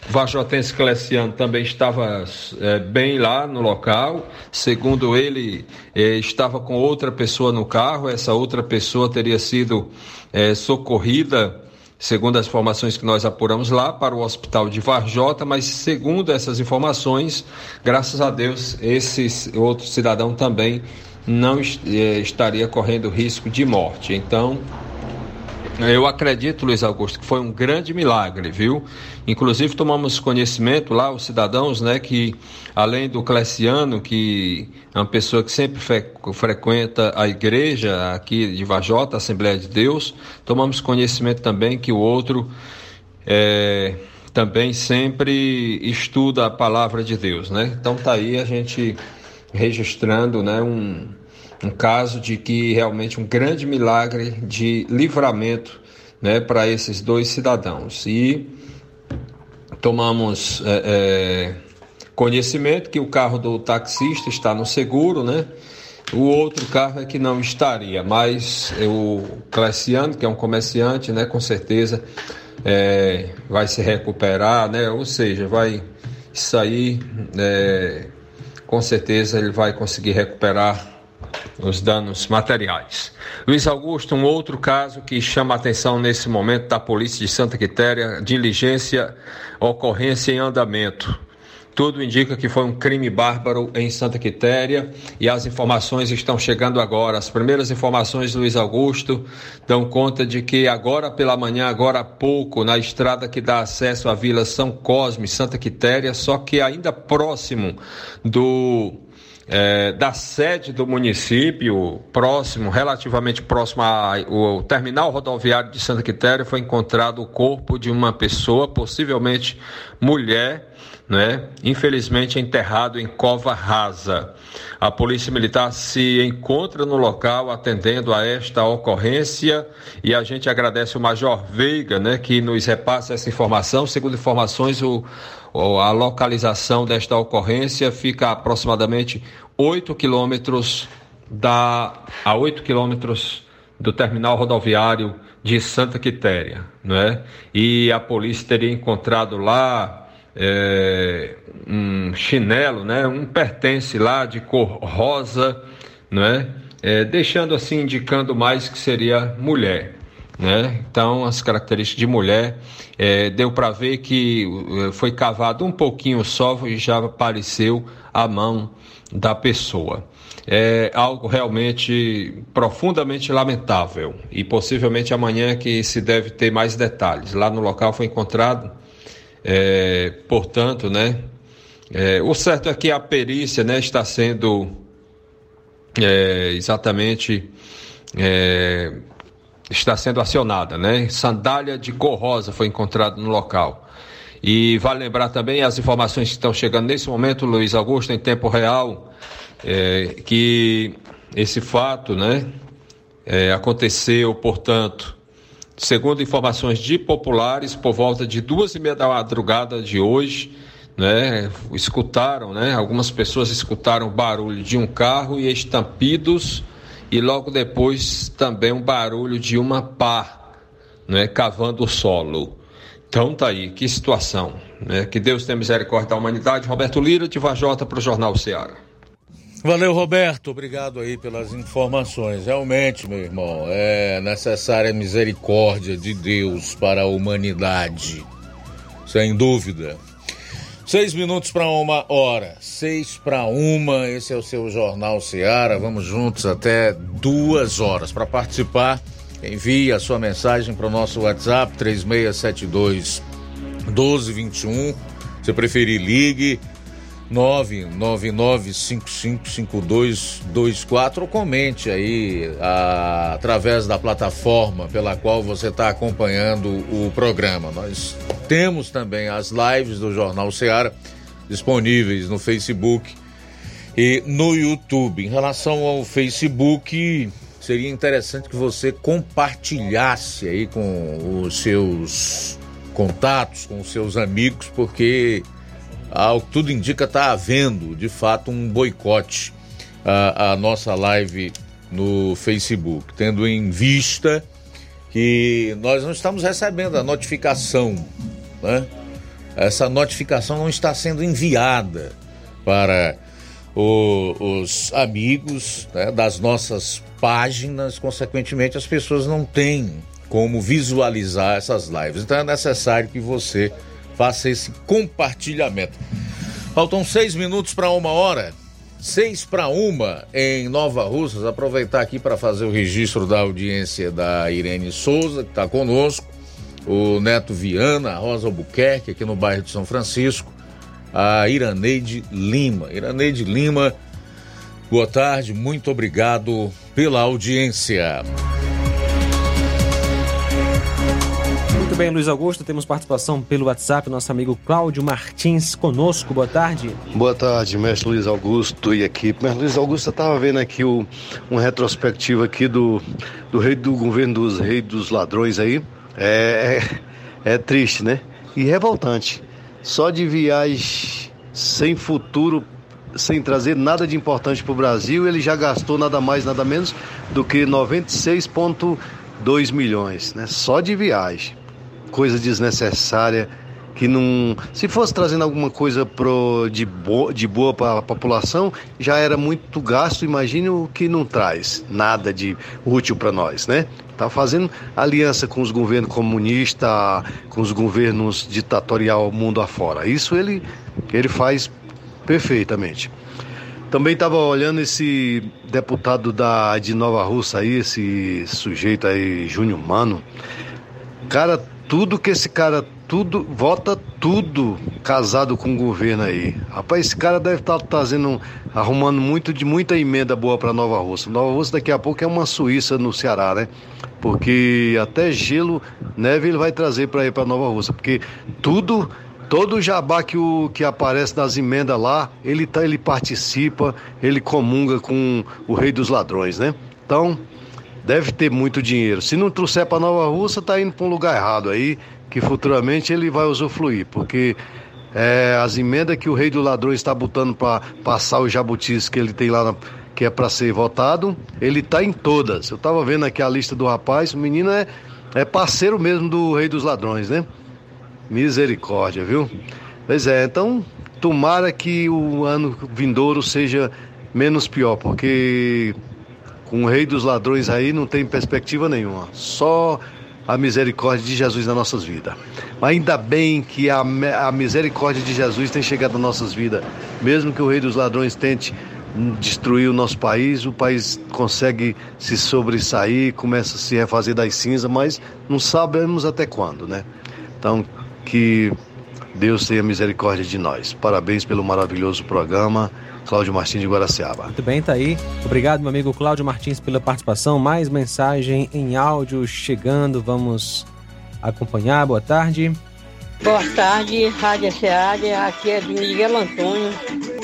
Vajotense Cleciano também estava é, bem lá no local. Segundo ele, é, estava com outra pessoa no carro. Essa outra pessoa teria sido é, socorrida segundo as informações que nós apuramos lá, para o hospital de Varjota, mas segundo essas informações, graças a Deus, esse outro cidadão também não eh, estaria correndo risco de morte. Então, eu acredito, Luiz Augusto, que foi um grande milagre, viu? Inclusive tomamos conhecimento lá, os cidadãos, né, que além do Cleciano, que é uma pessoa que sempre fre frequenta a igreja aqui de Vajota, Assembleia de Deus, tomamos conhecimento também que o outro é, também sempre estuda a palavra de Deus, né? Então tá aí a gente registrando, né, um um caso de que realmente um grande milagre de livramento né, para esses dois cidadãos. E tomamos é, é, conhecimento que o carro do taxista está no seguro, né? O outro carro é que não estaria, mas o Cleciano, que é um comerciante, né, com certeza é, vai se recuperar, né? Ou seja, vai sair, é, com certeza ele vai conseguir recuperar os danos materiais. Luiz Augusto, um outro caso que chama a atenção nesse momento da Polícia de Santa Quitéria, diligência, ocorrência em andamento. Tudo indica que foi um crime bárbaro em Santa Quitéria e as informações estão chegando agora. As primeiras informações, Luiz Augusto, dão conta de que agora pela manhã, agora há pouco, na estrada que dá acesso à Vila São Cosme, Santa Quitéria, só que ainda próximo do é, da sede do município, próximo, relativamente próximo ao terminal rodoviário de Santa Quitéria, foi encontrado o corpo de uma pessoa, possivelmente mulher, né? infelizmente enterrado em cova rasa. A Polícia Militar se encontra no local atendendo a esta ocorrência e a gente agradece o Major Veiga, né, que nos repassa essa informação. Segundo informações, o, a localização desta ocorrência fica a aproximadamente 8 quilômetros da a 8 quilômetros do terminal rodoviário de Santa Quitéria, né? E a polícia teria encontrado lá é, um chinelo, né? Um pertence lá de cor rosa, né? É, deixando assim indicando mais que seria mulher. Né? Então, as características de mulher, é, deu para ver que é, foi cavado um pouquinho só e já apareceu a mão da pessoa. É algo realmente profundamente lamentável e possivelmente amanhã que se deve ter mais detalhes. Lá no local foi encontrado, é, portanto, né? É, o certo é que a perícia, né, está sendo é, exatamente é, está sendo acionada, né? Sandália de cor rosa foi encontrada no local. E vale lembrar também as informações que estão chegando nesse momento, Luiz Augusto, em tempo real, é, que esse fato, né, é, aconteceu, portanto, segundo informações de populares, por volta de duas e meia da madrugada de hoje, né, escutaram, né, algumas pessoas escutaram barulho de um carro e estampidos e logo depois também um barulho de uma pá, né, cavando o solo. Então tá aí, que situação. Né? Que Deus tenha misericórdia da humanidade. Roberto Lira, de Vajota, para o Jornal Ceará. Valeu, Roberto. Obrigado aí pelas informações. Realmente, meu irmão, é necessária misericórdia de Deus para a humanidade. Sem dúvida. Seis minutos para uma hora. Seis para uma. Esse é o seu Jornal Seara. Vamos juntos até duas horas. Para participar, envie a sua mensagem para o nosso WhatsApp 3672 1221. Se preferir, ligue 999555224 ou comente aí a, através da plataforma pela qual você está acompanhando o programa. Nós temos também as lives do Jornal Ceará disponíveis no Facebook e no YouTube. Em relação ao Facebook, seria interessante que você compartilhasse aí com os seus contatos, com os seus amigos, porque ao que tudo indica, está havendo de fato um boicote à, à nossa live no Facebook, tendo em vista que nós não estamos recebendo a notificação, né? Essa notificação não está sendo enviada para o, os amigos né, das nossas páginas, consequentemente, as pessoas não têm como visualizar essas lives. Então é necessário que você faça esse compartilhamento. Faltam seis minutos para uma hora. Seis para uma em Nova Russas. Aproveitar aqui para fazer o registro da audiência da Irene Souza, que está conosco, o Neto Viana, a Rosa Albuquerque, aqui no bairro de São Francisco, a Iraneide Lima. Iraneide Lima, boa tarde, muito obrigado pela audiência. Bem, Luiz Augusto, temos participação pelo WhatsApp, nosso amigo Cláudio Martins conosco. Boa tarde. Boa tarde, mestre Luiz Augusto e equipe. Mestre Luiz Augusto, eu estava vendo aqui o, um retrospectivo aqui do, do rei do governo dos reis dos ladrões aí. É, é, é triste, né? E revoltante. Só de viagem sem futuro, sem trazer nada de importante para o Brasil, ele já gastou nada mais, nada menos do que 96,2 milhões, né? Só de viagem coisa desnecessária que não. Se fosse trazendo alguma coisa pro, de, bo, de boa para a população, já era muito gasto. Imagine o que não traz nada de útil para nós, né? Tá fazendo aliança com os governos comunistas, com os governos ditatorial mundo afora. Isso ele, ele faz perfeitamente. Também estava olhando esse deputado da, de Nova Russa aí, esse sujeito aí, Júnior Mano. Cara, tudo que esse cara tudo vota tudo casado com o governo aí. Rapaz, esse cara deve estar tá trazendo, arrumando muito de muita emenda boa para Nova Rússia. Nova Rússia daqui a pouco é uma Suíça no Ceará, né? Porque até gelo, neve ele vai trazer para ir para Nova Rússia, porque tudo todo jabá que, o, que aparece nas emendas lá, ele tá, ele participa, ele comunga com o rei dos ladrões, né? Então, deve ter muito dinheiro. Se não trouxer para Nova Russa, tá indo para um lugar errado aí, que futuramente ele vai usufruir, porque é, as emendas que o rei do ladrão está botando para passar os jabutis que ele tem lá, na, que é para ser votado, ele tá em todas. Eu estava vendo aqui a lista do rapaz, o menino é, é parceiro mesmo do rei dos ladrões, né? Misericórdia, viu? Pois é, então tomara que o ano vindouro seja menos pior, porque com o rei dos ladrões aí não tem perspectiva nenhuma. Só a misericórdia de Jesus nas nossas vidas. Ainda bem que a, a misericórdia de Jesus tem chegado nas nossas vidas. Mesmo que o rei dos ladrões tente destruir o nosso país, o país consegue se sobressair, começa a se refazer das cinzas, mas não sabemos até quando, né? Então, que Deus tenha misericórdia de nós. Parabéns pelo maravilhoso programa. Cláudio Martins de Guaraciaba. Muito bem, tá aí. Obrigado, meu amigo Cláudio Martins, pela participação. Mais mensagem em áudio chegando. Vamos acompanhar. Boa tarde. Boa tarde, Rádio Seara. Aqui é do Miguel Antônio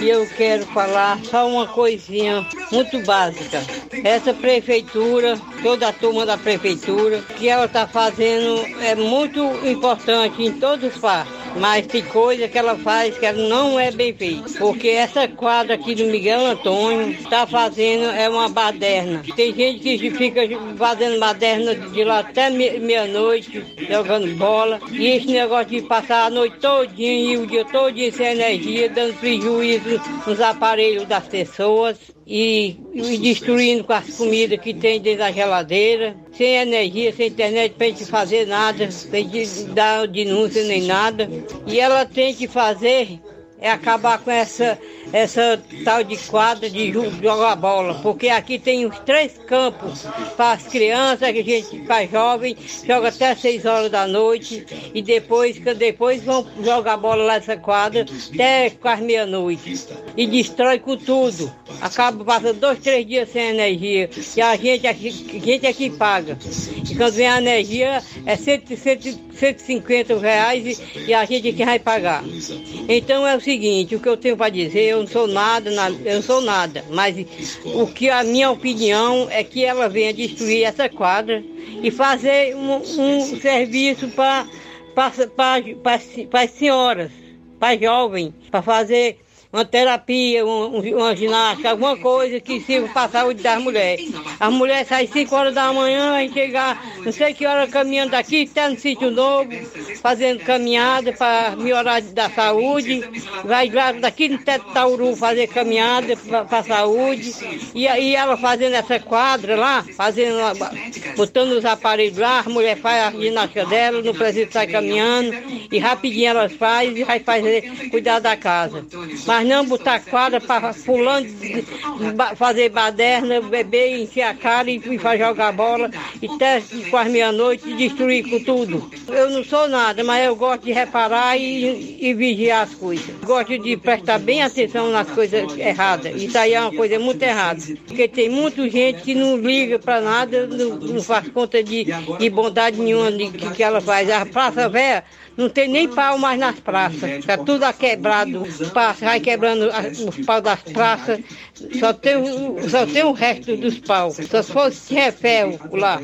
e eu quero falar só uma coisinha muito básica. Essa prefeitura, toda a turma da prefeitura, que ela está fazendo é muito importante em todos os partes mas tem coisa que ela faz que ela não é bem feita. Porque essa quadra aqui do Miguel Antônio está fazendo é uma baderna. Tem gente que fica fazendo baderna de lá até meia-noite, jogando bola. E esse negócio de passar a noite todinha e o dia todinho sem energia, dando prejuízo nos aparelhos das pessoas e, e destruindo com as comidas que tem dentro da geladeira, sem energia, sem internet para gente fazer nada, sem dar denúncia nem nada. E ela tem que fazer é acabar com essa, essa tal de quadra de jogar bola, porque aqui tem uns três campos para as crianças, que a gente para jovem, joga até 6 horas da noite e depois, depois vão jogar bola lá nessa quadra até quase meia-noite. E destrói com tudo. Acaba passando dois, três dias sem energia. E a gente aqui, a gente aqui paga. E quando vem a energia é 100, 100, 150 reais e, e a gente que vai pagar. Então é o seguinte, o que eu tenho para dizer, eu não sou nada, eu não sou nada, mas o que a minha opinião é que ela venha destruir essa quadra e fazer um, um serviço para as senhoras, para jovens, para fazer uma terapia, um- um- uma ginástica, alguma coisa que sirva para a saúde das mulheres. As mulheres saem 5 horas da manhã e chegar não sei que hora caminhando daqui até no sítio novo, fazendo caminhada para melhorar da saúde. Vai daqui no teto Tauru fazer caminhada para a saúde. E aí ela fazendo essa quadra lá, fazendo, botando os aparelhos lá, a mulher faz a ginástica dela, não precisa estar caminhando. E rapidinho elas fazem e vai fazer, cuidar da casa. Mas não botar quadra para fulano fazer baderna, beber, encher a cara e, jogar bola e até quase meia-noite e destruir com tudo. Eu não sou nada, mas eu gosto de reparar e, e vigiar as coisas. Gosto de prestar bem atenção nas coisas erradas. Isso aí é uma coisa muito errada. Porque tem muita gente que não liga para nada, não, não faz conta de, de bondade nenhuma de que, que ela faz. A Praça Velha não tem nem pau mais nas praças. Está tudo quebrado. Vai quebrando os pau das praças. Só tem, o- só tem o resto dos paus. Só se fosse refel lá.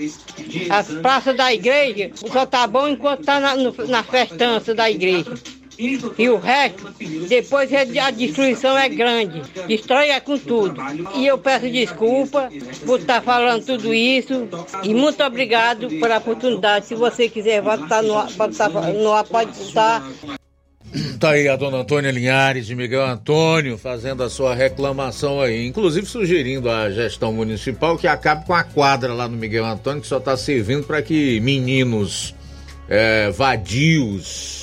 As praças da igreja só tá bom enquanto tá na, na festança da igreja. E o resto, depois é- a destruição é grande. Destrói é com tudo. E eu peço desculpa por estar falando tudo isso. E muito obrigado pela oportunidade. Se você quiser voltar no ar, pode estar no ar, pode estar. Tá aí a dona Antônia Linhares de Miguel Antônio fazendo a sua reclamação aí, inclusive sugerindo à gestão municipal que acabe com a quadra lá no Miguel Antônio, que só está servindo para que meninos é, vadios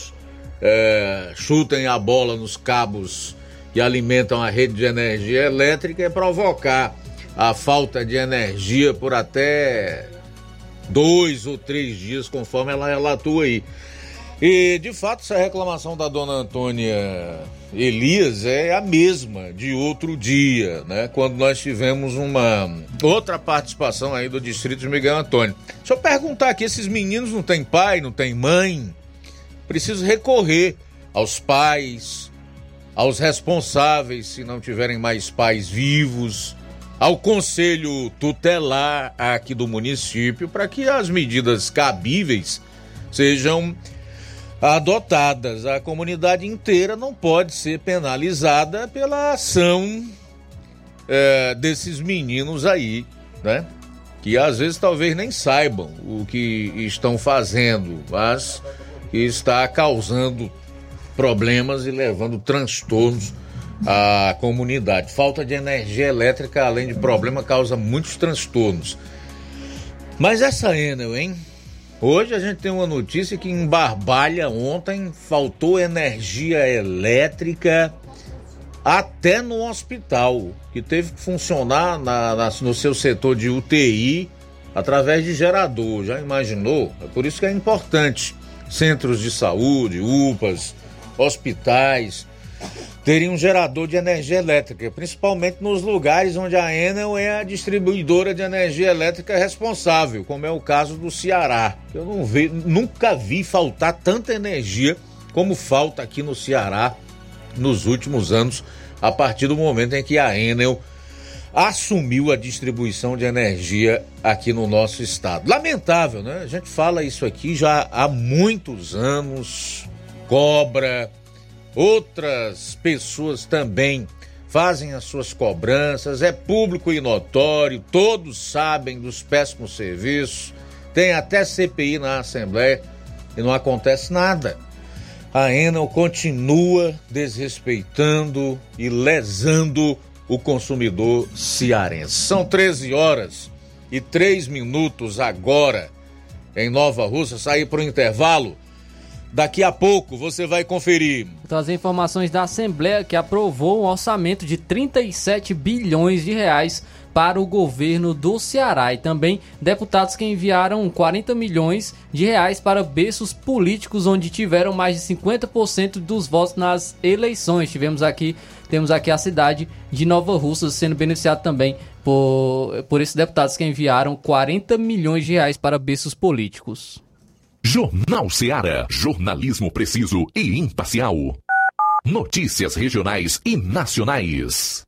é, chutem a bola nos cabos que alimentam a rede de energia elétrica e provocar a falta de energia por até dois ou três dias, conforme ela relatou aí. E, de fato, essa reclamação da dona Antônia Elias é a mesma de outro dia, né? Quando nós tivemos uma outra participação aí do distrito de Miguel Antônio. Deixa eu perguntar aqui, esses meninos não têm pai, não têm mãe? Preciso recorrer aos pais, aos responsáveis, se não tiverem mais pais vivos, ao conselho tutelar aqui do município, para que as medidas cabíveis sejam adotadas. A comunidade inteira não pode ser penalizada pela ação é, desses meninos aí, né? Que às vezes talvez nem saibam o que estão fazendo, mas que está causando problemas e levando transtornos à comunidade. Falta de energia elétrica, além de problema, causa muitos transtornos. Mas essa Enel, hein? Hoje a gente tem uma notícia que em Barbalha ontem faltou energia elétrica até no hospital, que teve que funcionar na- na- no seu setor de UTI através de gerador. Já imaginou? É por isso que é importante centros de saúde, UPAs, hospitais terem um gerador de energia elétrica, principalmente nos lugares onde a Enel é a distribuidora de energia elétrica responsável, como é o caso do Ceará. Eu não vi, nunca vi faltar tanta energia como falta aqui no Ceará nos últimos anos, a partir do momento em que a Enel assumiu a distribuição de energia aqui no nosso estado. Lamentável, né? A gente fala isso aqui já há muitos anos, cobra, outras pessoas também fazem as suas cobranças, é público e notório, todos sabem dos péssimos serviços, tem até CPI na Assembleia e não acontece nada. A Enel continua desrespeitando e lesando o consumidor cearense. São 13 horas e 3 minutos agora em Nova Russa. Sair para o intervalo. Daqui a pouco você vai conferir. Trazer informações da Assembleia que aprovou um orçamento de 37 bilhões de reais para o governo do Ceará e também deputados que enviaram 40 milhões de reais para berços políticos onde tiveram mais de 50% dos votos nas eleições. Tivemos aqui, temos aqui a cidade de Nova Russa sendo beneficiada também por, por esses deputados que enviaram 40 milhões de reais para berços políticos. Jornal Seara. Jornalismo preciso e imparcial. Notícias regionais e nacionais.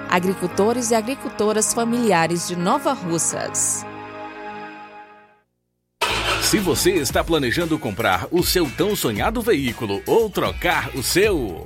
Agricultores e Agricultoras Familiares de Nova Russas. Se você está planejando comprar o seu tão sonhado veículo ou trocar o seu.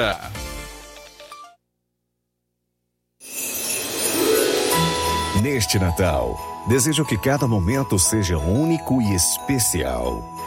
Neste Natal, desejo que cada momento seja único e especial.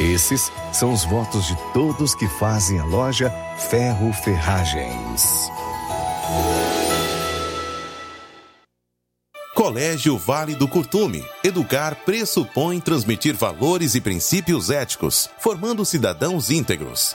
Esses são os votos de todos que fazem a loja Ferro Ferragens. Colégio Vale do Curtume. Educar pressupõe transmitir valores e princípios éticos, formando cidadãos íntegros.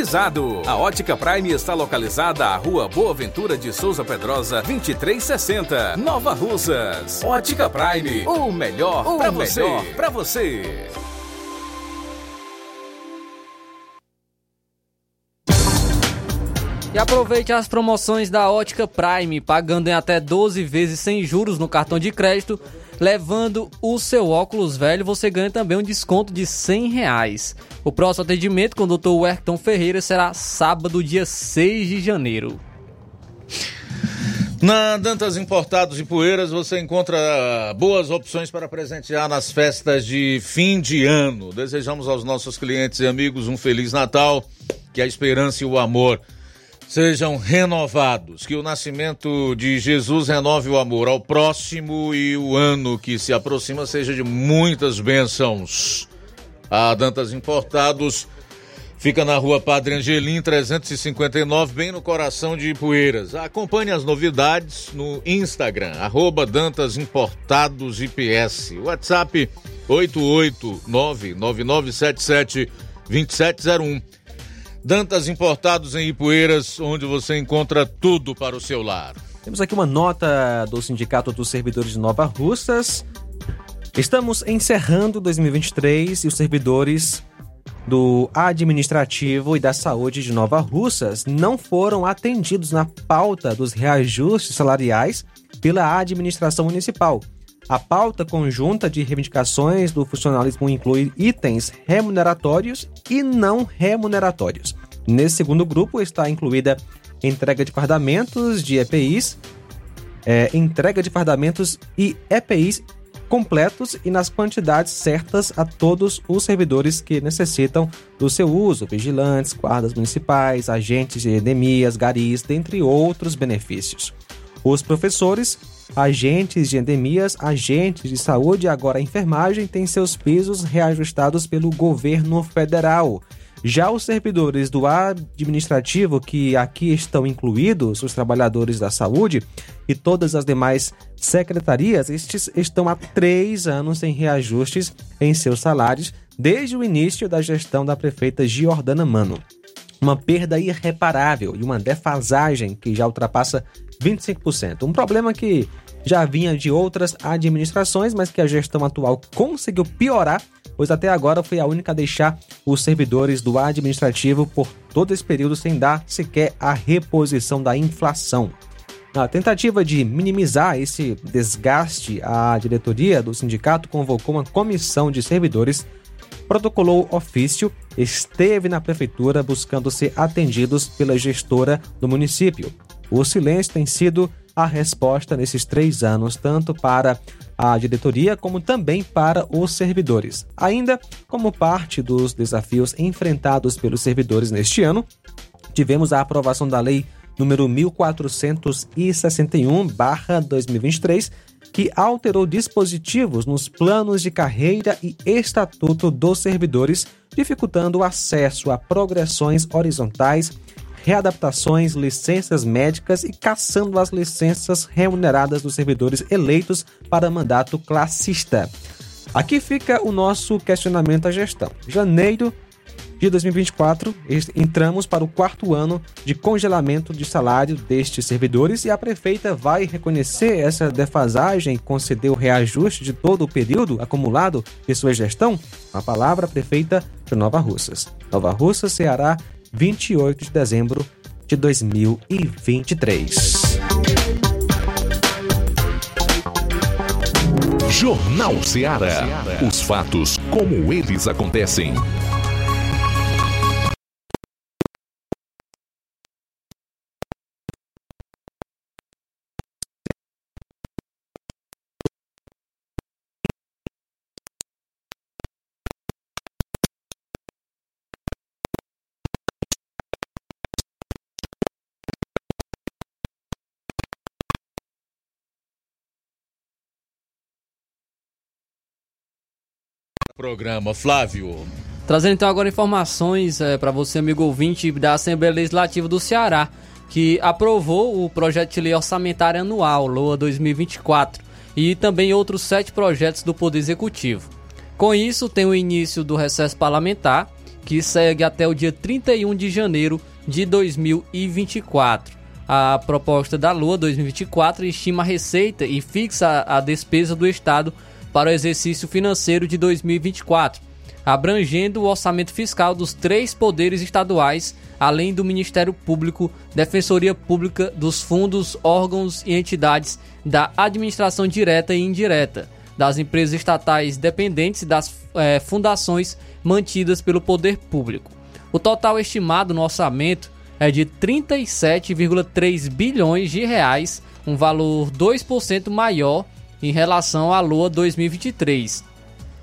climatizado. A Ótica Prime está localizada à Rua Boa Ventura de Souza Pedrosa, 2360, Nova Russas. Ótica Prime, o melhor para você. Pra você. E aproveite as promoções da Ótica Prime, pagando em até 12 vezes sem juros no cartão de crédito Levando o seu óculos velho, você ganha também um desconto de 100 reais. O próximo atendimento com o Dr. Werton Ferreira será sábado, dia 6 de janeiro. Na Dantas Importados e Poeiras você encontra boas opções para presentear nas festas de fim de ano. Desejamos aos nossos clientes e amigos um Feliz Natal, que a esperança e o amor sejam renovados, que o nascimento de Jesus renove o amor ao próximo e o ano que se aproxima seja de muitas bênçãos. A Dantas Importados fica na rua Padre Angelim 359, bem no coração de Ipueiras. Acompanhe as novidades no Instagram, arroba Dantas Importados IPS. WhatsApp 88999772701. Dantas Importados em Ipueiras, onde você encontra tudo para o seu lar. Temos aqui uma nota do Sindicato dos Servidores de Nova Russas. Estamos encerrando 2023 e os servidores do administrativo e da saúde de Nova Russas não foram atendidos na pauta dos reajustes salariais pela administração municipal. A pauta conjunta de reivindicações do funcionalismo inclui itens remuneratórios e não remuneratórios. Nesse segundo grupo está incluída entrega de fardamentos de EPIs, é, entrega de fardamentos e EPIs completos e nas quantidades certas a todos os servidores que necessitam do seu uso, vigilantes, guardas municipais, agentes de endemias, garis, dentre outros benefícios. Os professores, agentes de endemias, agentes de saúde e agora a enfermagem têm seus pisos reajustados pelo governo federal. Já os servidores do administrativo, que aqui estão incluídos os trabalhadores da saúde e todas as demais secretarias, estes estão há três anos em reajustes em seus salários desde o início da gestão da prefeita Giordana Mano. Uma perda irreparável e uma defasagem que já ultrapassa 25%. Um problema que já vinha de outras administrações, mas que a gestão atual conseguiu piorar pois até agora foi a única a deixar os servidores do administrativo por todo esse período sem dar sequer a reposição da inflação. Na tentativa de minimizar esse desgaste, a diretoria do sindicato convocou uma comissão de servidores, protocolou ofício, esteve na prefeitura buscando ser atendidos pela gestora do município. O silêncio tem sido a resposta nesses três anos, tanto para a diretoria como também para os servidores. Ainda como parte dos desafios enfrentados pelos servidores neste ano, tivemos a aprovação da Lei número 1461/2023, que alterou dispositivos nos planos de carreira e estatuto dos servidores, dificultando o acesso a progressões horizontais readaptações, licenças médicas e caçando as licenças remuneradas dos servidores eleitos para mandato classista. Aqui fica o nosso questionamento à gestão. Janeiro de 2024, entramos para o quarto ano de congelamento de salário destes servidores e a prefeita vai reconhecer essa defasagem conceder o reajuste de todo o período acumulado de sua gestão? A palavra prefeita de Nova Russas. Nova Russas, Ceará, 28 de dezembro de 2023. Jornal Ceará. Os fatos como eles acontecem. Programa Flávio. Trazendo então agora informações é, para você, amigo ouvinte da Assembleia Legislativa do Ceará, que aprovou o projeto de lei orçamentária anual, LOA 2024, e também outros sete projetos do Poder Executivo. Com isso, tem o início do recesso parlamentar, que segue até o dia 31 de janeiro de 2024. A proposta da LOA 2024 estima a receita e fixa a despesa do Estado para o exercício financeiro de 2024. abrangendo o orçamento fiscal dos três poderes estaduais, além do Ministério Público, Defensoria Pública, dos fundos, órgãos e entidades da administração direta e indireta, das empresas estatais dependentes e das é, fundações mantidas pelo poder público. O total estimado no orçamento é de 37,3 bilhões de reais, um valor 2% maior em relação à LOA 2023,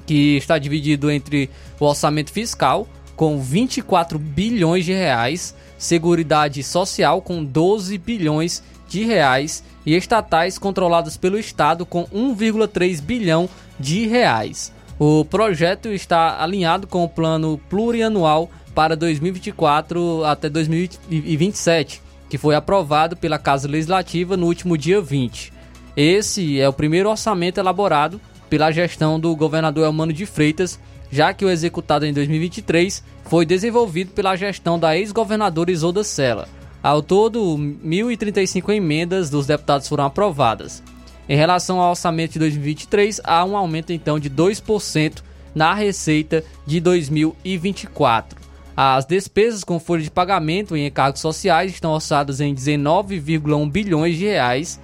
que está dividido entre o orçamento fiscal com 24 bilhões de reais, Seguridade Social com 12 bilhões de reais e estatais controladas pelo Estado com 1,3 bilhão de reais. O projeto está alinhado com o plano plurianual para 2024 até 2027, que foi aprovado pela Casa Legislativa no último dia 20. Esse é o primeiro orçamento elaborado pela gestão do governador Elmano de Freitas, já que o executado em 2023 foi desenvolvido pela gestão da ex-governadora Isolda Sela. Ao todo, 1.035 emendas dos deputados foram aprovadas. Em relação ao orçamento de 2023, há um aumento então de 2% na receita de 2024. As despesas com folha de pagamento em encargos sociais estão orçadas em 19,1 bilhões de reais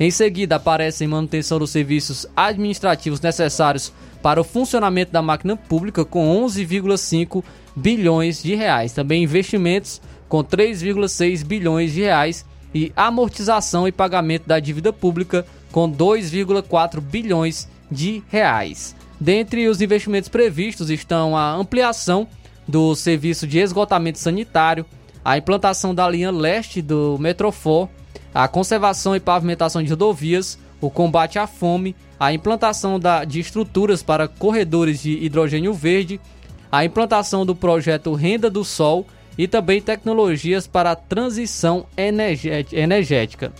em seguida, aparecem manutenção dos serviços administrativos necessários para o funcionamento da máquina pública com 11,5 bilhões de reais. Também investimentos com 3,6 bilhões de reais e amortização e pagamento da dívida pública com 2,4 bilhões de reais. Dentre os investimentos previstos estão a ampliação do serviço de esgotamento sanitário, a implantação da linha leste do Metrofor, a conservação e pavimentação de rodovias, o combate à fome, a implantação da, de estruturas para corredores de hidrogênio verde, a implantação do projeto Renda do Sol e também tecnologias para a transição energética.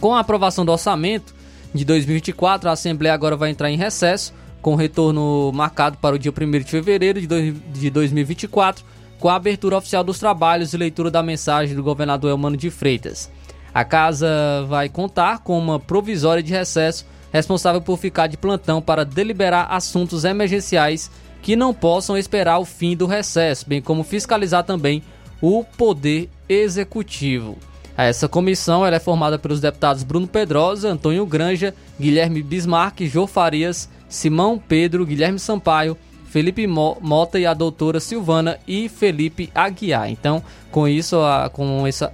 Com a aprovação do orçamento de 2024, a Assembleia agora vai entrar em recesso, com retorno marcado para o dia 1 de fevereiro de 2024, com a abertura oficial dos trabalhos e leitura da mensagem do governador Elmano de Freitas. A casa vai contar com uma provisória de recesso responsável por ficar de plantão para deliberar assuntos emergenciais que não possam esperar o fim do recesso, bem como fiscalizar também o poder executivo. Essa comissão é formada pelos deputados Bruno Pedrosa, Antônio Granja, Guilherme Bismarck, Jô Farias, Simão Pedro, Guilherme Sampaio, Felipe Mota e a doutora Silvana e Felipe Aguiar. Então, com isso, com essa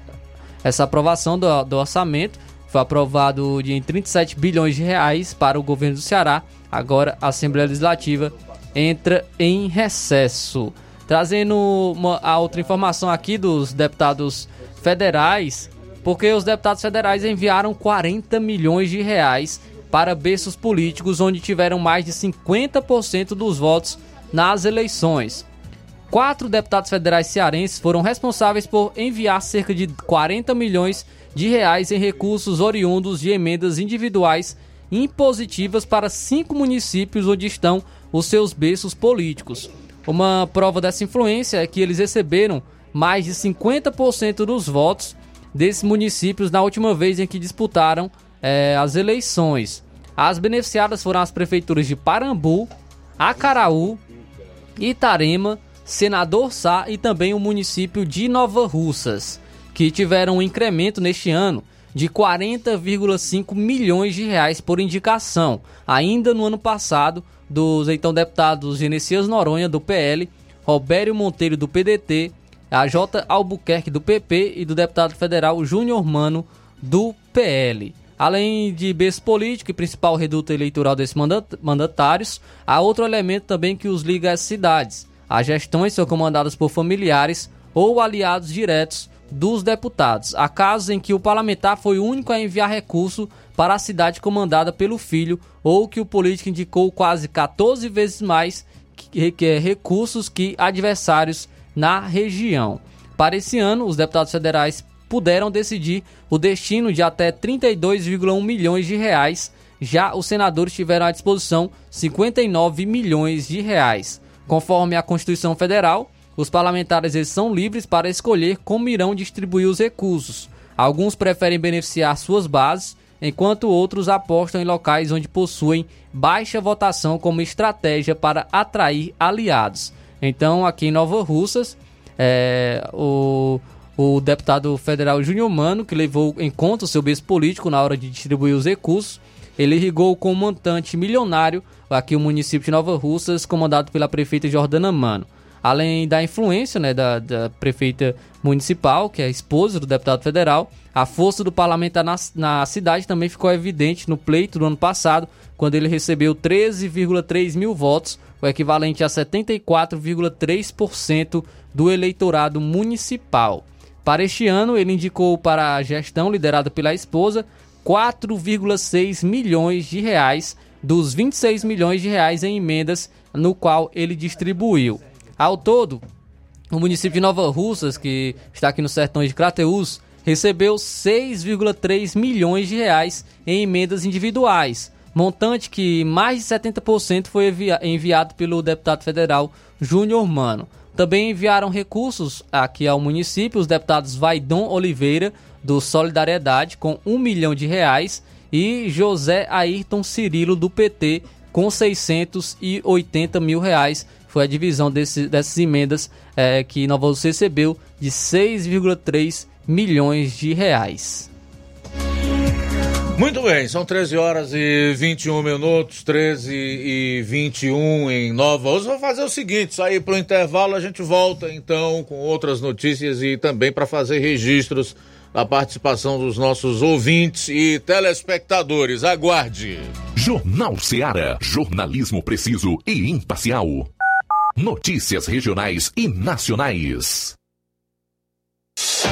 essa aprovação do, do orçamento foi aprovado de 37 bilhões de reais para o governo do Ceará. Agora a Assembleia Legislativa entra em recesso. Trazendo uma, a outra informação aqui dos deputados federais, porque os deputados federais enviaram 40 milhões de reais para berços políticos onde tiveram mais de 50% dos votos nas eleições. Quatro deputados federais cearenses foram responsáveis por enviar cerca de 40 milhões de reais em recursos oriundos de emendas individuais impositivas para cinco municípios onde estão os seus berços políticos. Uma prova dessa influência é que eles receberam mais de 50% dos votos desses municípios na última vez em que disputaram é, as eleições. As beneficiadas foram as prefeituras de Parambu, Acaraú, Itarema, Senador Sá e também o município de Nova Russas, que tiveram um incremento neste ano de 40,5 milhões de reais por indicação, ainda no ano passado, dos então deputados Genesias Noronha, do PL, Robério Monteiro, do PDT, a J. Albuquerque, do PP e do deputado federal Júnior Mano, do PL. Além de berço político e principal reduto eleitoral desses mandatários, há outro elemento também que os liga às cidades as gestões são comandadas por familiares ou aliados diretos dos deputados. Há casos em que o parlamentar foi o único a enviar recurso para a cidade comandada pelo filho ou que o político indicou quase 14 vezes mais que, que, recursos que adversários na região. Para esse ano, os deputados federais puderam decidir o destino de até 32,1 milhões de reais. Já os senadores tiveram à disposição 59 milhões de reais. Conforme a Constituição Federal, os parlamentares eles são livres para escolher como irão distribuir os recursos. Alguns preferem beneficiar suas bases, enquanto outros apostam em locais onde possuem baixa votação como estratégia para atrair aliados. Então, aqui em Nova Russas, é, o, o deputado federal Júnior Mano, que levou em conta o seu beijo político na hora de distribuir os recursos, ele irrigou com um montante milionário aqui o município de Nova Russas, comandado pela prefeita Jordana Mano. Além da influência né, da, da prefeita municipal, que é a esposa do deputado federal, a força do parlamentar na, na cidade também ficou evidente no pleito do ano passado, quando ele recebeu 13,3 mil votos, o equivalente a 74,3% do eleitorado municipal. Para este ano, ele indicou para a gestão liderada pela esposa 4,6 milhões de reais dos 26 milhões de reais em emendas no qual ele distribuiu. Ao todo, o município de Nova Russas, que está aqui no sertão de Crateús, recebeu 6,3 milhões de reais em emendas individuais, montante que mais de 70% foi enviado pelo deputado federal Júnior Mano. Também enviaram recursos aqui ao município os deputados Vaidon Oliveira, do Solidariedade, com 1 milhão de reais, e José Ayrton Cirilo, do PT, com 680 mil reais. Foi a divisão desse, dessas emendas é, que Nova Luz recebeu de 6,3 milhões de reais. Muito bem, são 13 horas e 21 minutos, 13 e 21 em Nova Osso. Vou fazer o seguinte: sair para o intervalo, a gente volta então com outras notícias e também para fazer registros da participação dos nossos ouvintes e telespectadores. Aguarde. Jornal Seara. Jornalismo preciso e imparcial. Notícias regionais e nacionais.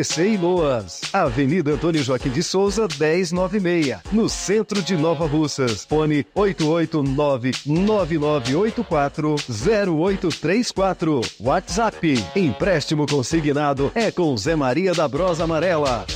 EPC e Loas. Avenida Antônio Joaquim de Souza, 1096, no centro de Nova Russas. Fone 889-9984-0834. WhatsApp. Empréstimo consignado é com Zé Maria da Brosa Amarela.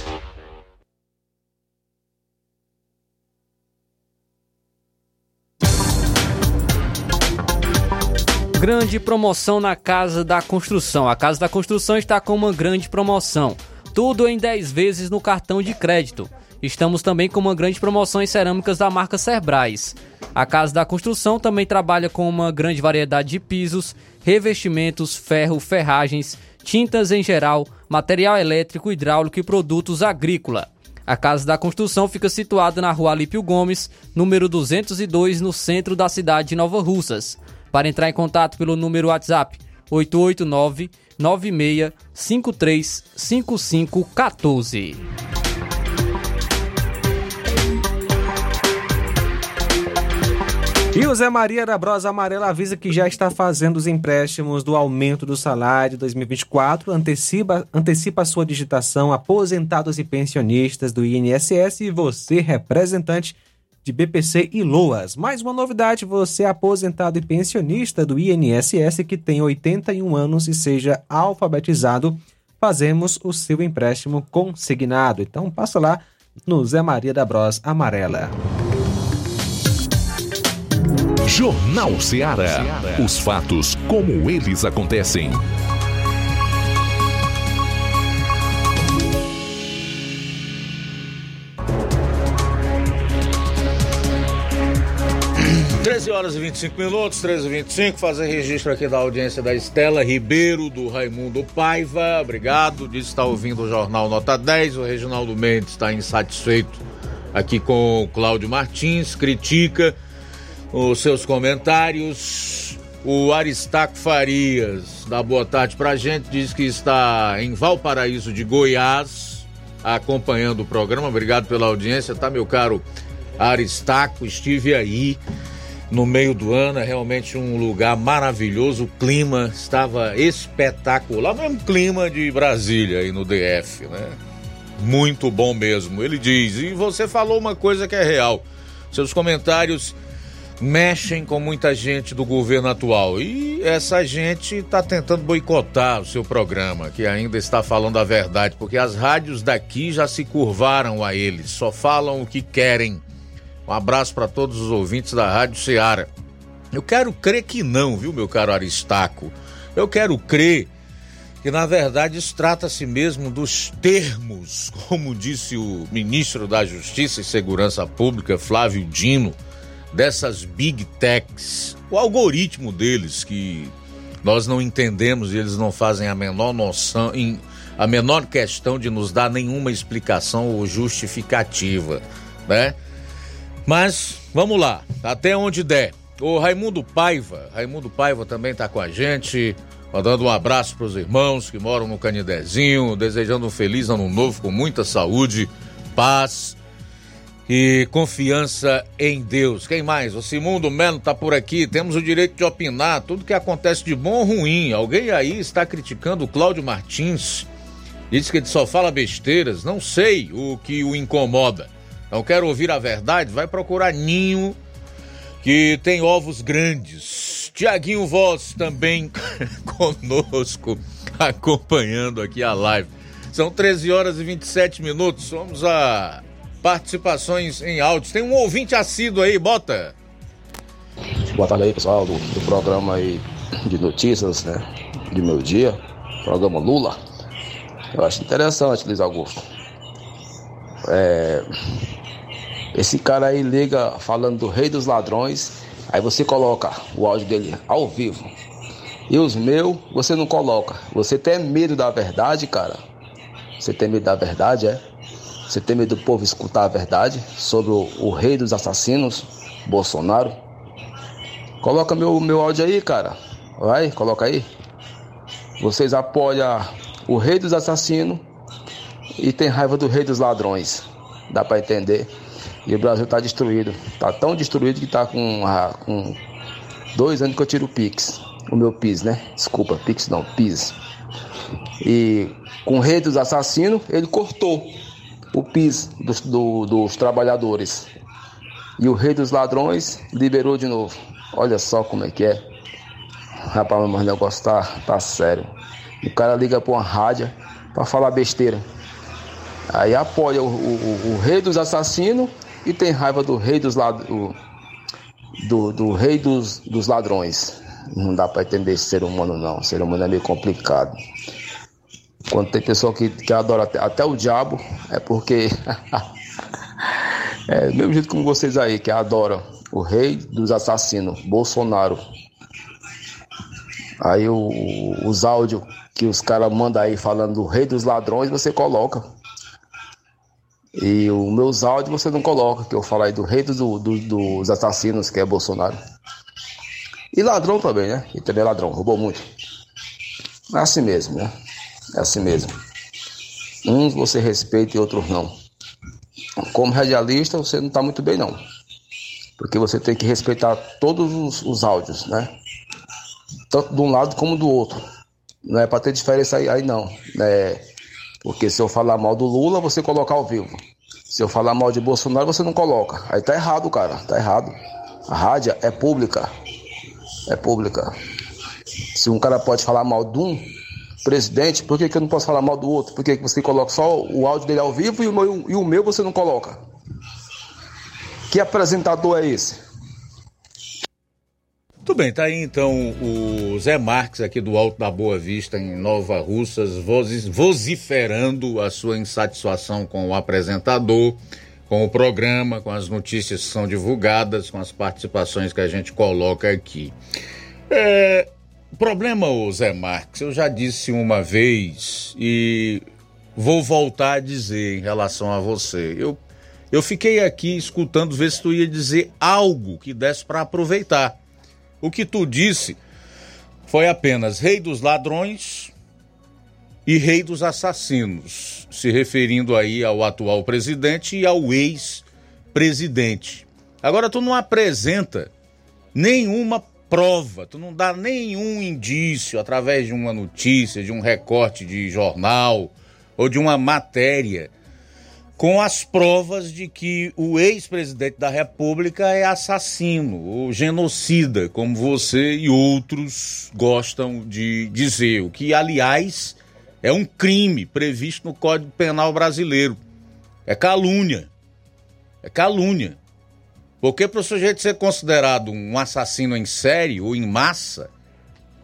grande promoção na Casa da Construção. A Casa da Construção está com uma grande promoção. Tudo em 10 vezes no cartão de crédito. Estamos também com uma grande promoção em cerâmicas da marca Cerbrais. A Casa da Construção também trabalha com uma grande variedade de pisos, revestimentos, ferro, ferragens, tintas em geral, material elétrico, hidráulico e produtos agrícola. A Casa da Construção fica situada na rua Alípio Gomes, número 202, no centro da cidade de Nova Russas. Para entrar em contato pelo número WhatsApp 889 9653 5514. E o Zé Maria da Brosa Amarela avisa que já está fazendo os empréstimos do aumento do salário de 2024, antecipa, antecipa a sua digitação aposentados e pensionistas do INSS e você, representante de BPC e Loas. Mais uma novidade, você é aposentado e pensionista do INSS que tem 81 anos e seja alfabetizado, fazemos o seu empréstimo consignado. Então passa lá no Zé Maria da Bros Amarela. Jornal Ceará. Os fatos como eles acontecem. Treze horas e 25 minutos, 13 e 25 fazer registro aqui da audiência da Estela Ribeiro, do Raimundo Paiva, obrigado, diz que está ouvindo o Jornal Nota 10, o Reginaldo Mendes está insatisfeito aqui com o Cláudio Martins, critica os seus comentários. O Aristaco Farias dá boa tarde pra gente, diz que está em Valparaíso de Goiás, acompanhando o programa. Obrigado pela audiência, tá, meu caro Aristaco? Estive aí no meio do ano, é realmente um lugar maravilhoso. O clima estava espetacular, o mesmo clima de Brasília aí no DF, né? Muito bom mesmo. Ele diz, e você falou uma coisa que é real. Seus comentários mexem com muita gente do governo atual. E essa gente está tentando boicotar o seu programa, que ainda está falando a verdade, porque as rádios daqui já se curvaram a eles, só falam o que querem. Um abraço para todos os ouvintes da Rádio Ceará. Eu quero crer que não, viu, meu caro Aristaco? Eu quero crer que, na verdade, isso trata-se mesmo dos termos, como disse o ministro da Justiça e Segurança Pública, Flávio Dino dessas big techs, o algoritmo deles que nós não entendemos e eles não fazem a menor noção, a menor questão de nos dar nenhuma explicação ou justificativa, né? Mas vamos lá, até onde der. O Raimundo Paiva, Raimundo Paiva também está com a gente, mandando um abraço para os irmãos que moram no Canidezinho, desejando um feliz ano novo com muita saúde, paz e confiança em Deus. Quem mais? O Simundo Melo está por aqui. Temos o direito de opinar tudo que acontece de bom ou ruim. Alguém aí está criticando o Cláudio Martins. Diz que ele só fala besteiras. Não sei o que o incomoda. Não quero ouvir a verdade. Vai procurar ninho que tem ovos grandes. Tiaguinho Voz também conosco, acompanhando aqui a live. São 13 horas e 27 minutos. Vamos a participações em áudios. Tem um ouvinte assíduo aí, bota. Boa tarde aí, pessoal, do, do programa aí de notícias, né? De meu dia, programa Lula. Eu acho interessante, Luiz Augusto. É, esse cara aí liga falando do rei dos ladrões, aí você coloca o áudio dele ao vivo. E os meus, você não coloca. Você tem medo da verdade, cara? Você tem medo da verdade, é? Você tem medo do povo escutar a verdade sobre o, o rei dos assassinos, Bolsonaro? Coloca meu, meu áudio aí, cara. Vai, coloca aí. Vocês apoiam o rei dos assassinos e tem raiva do rei dos ladrões. Dá para entender? E o Brasil tá destruído. Tá tão destruído que tá com, com dois anos que eu tiro o Pix. O meu PIS, né? Desculpa, Pix não, PIS. E com o rei dos assassinos, ele cortou o PIS dos, do, dos trabalhadores. E o rei dos ladrões liberou de novo. Olha só como é que é. Rapaz, mas o negócio tá, tá sério. O cara liga pra uma rádio pra falar besteira. Aí apoia o, o, o rei dos assassinos e tem raiva do rei dos ladrões. Do, do, rei dos, dos ladrões. Não dá para entender esse ser humano, não. Ser humano é meio complicado. Quando tem pessoa que, que adora até, até o diabo, é porque. é do mesmo jeito como vocês aí, que adoram o rei dos assassinos, Bolsonaro. Aí o, os áudios que os caras mandam aí falando do rei dos ladrões, você coloca. E os meus áudios você não coloca, que eu falo aí do rei do, do, dos assassinos, que é Bolsonaro. E ladrão também, né? E também ladrão, roubou muito. É assim mesmo, né? É assim mesmo. Uns você respeita e outros não. Como radialista, você não está muito bem, não. Porque você tem que respeitar todos os, os áudios, né? Tanto de um lado como do outro. Não é para ter diferença aí, aí não. É, porque se eu falar mal do Lula, você coloca ao vivo. Se eu falar mal de Bolsonaro, você não coloca. Aí tá errado, cara. Tá errado. A rádio é pública. É pública. Se um cara pode falar mal de um presidente, por que, que eu não posso falar mal do outro? Por que, que você coloca só o áudio dele ao vivo e o, meu, e o meu você não coloca? Que apresentador é esse? Tudo bem, tá aí então o Zé Marques aqui do Alto da Boa Vista em Nova Russas vociferando a sua insatisfação com o apresentador, com o programa, com as notícias que são divulgadas, com as participações que a gente coloca aqui. É, problema, Zé Marques, eu já disse uma vez e vou voltar a dizer em relação a você. Eu, eu fiquei aqui escutando ver se tu ia dizer algo que desse para aproveitar. O que tu disse foi apenas rei dos ladrões e rei dos assassinos, se referindo aí ao atual presidente e ao ex-presidente. Agora tu não apresenta nenhuma prova, tu não dá nenhum indício através de uma notícia, de um recorte de jornal ou de uma matéria com as provas de que o ex-presidente da República é assassino ou genocida, como você e outros gostam de dizer, o que, aliás, é um crime previsto no Código Penal brasileiro. É calúnia. É calúnia. Porque para o sujeito ser considerado um assassino em série ou em massa,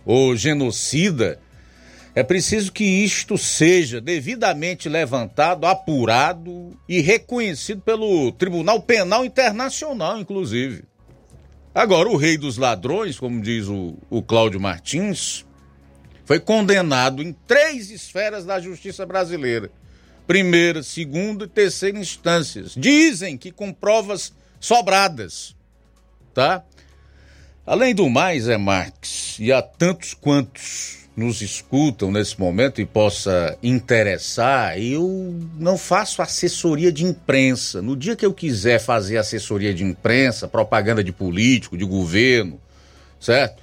ou genocida, é preciso que isto seja devidamente levantado, apurado e reconhecido pelo Tribunal Penal Internacional, inclusive. Agora, o rei dos ladrões, como diz o, o Cláudio Martins, foi condenado em três esferas da justiça brasileira: primeira, segunda e terceira instâncias. Dizem que com provas sobradas, tá? Além do mais, é Marx, e há tantos quantos nos escutam nesse momento e possa interessar, eu não faço assessoria de imprensa. No dia que eu quiser fazer assessoria de imprensa, propaganda de político, de governo, certo?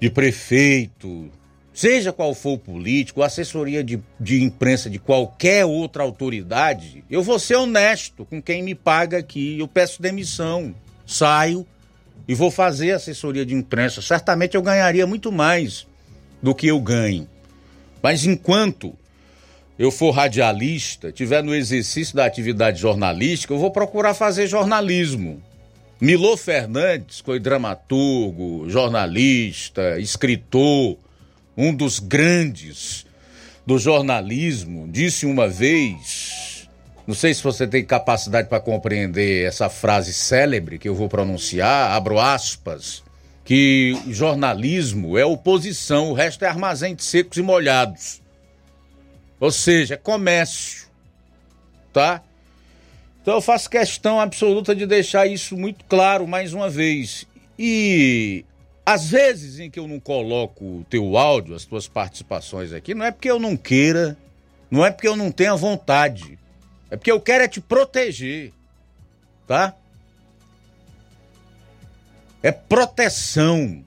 De prefeito, seja qual for o político, assessoria de, de imprensa de qualquer outra autoridade, eu vou ser honesto com quem me paga aqui. Eu peço demissão, saio e vou fazer assessoria de imprensa. Certamente eu ganharia muito mais do que eu ganho. Mas enquanto eu for radialista, tiver no exercício da atividade jornalística, eu vou procurar fazer jornalismo. Milô Fernandes foi dramaturgo, jornalista, escritor, um dos grandes do jornalismo, disse uma vez, não sei se você tem capacidade para compreender essa frase célebre que eu vou pronunciar, abro aspas, que jornalismo é oposição, o resto é armazém de secos e molhados. Ou seja, é comércio. Tá? Então eu faço questão absoluta de deixar isso muito claro mais uma vez. E às vezes em que eu não coloco o teu áudio, as tuas participações aqui, não é porque eu não queira, não é porque eu não tenha vontade. É porque eu quero é te proteger. Tá? É proteção.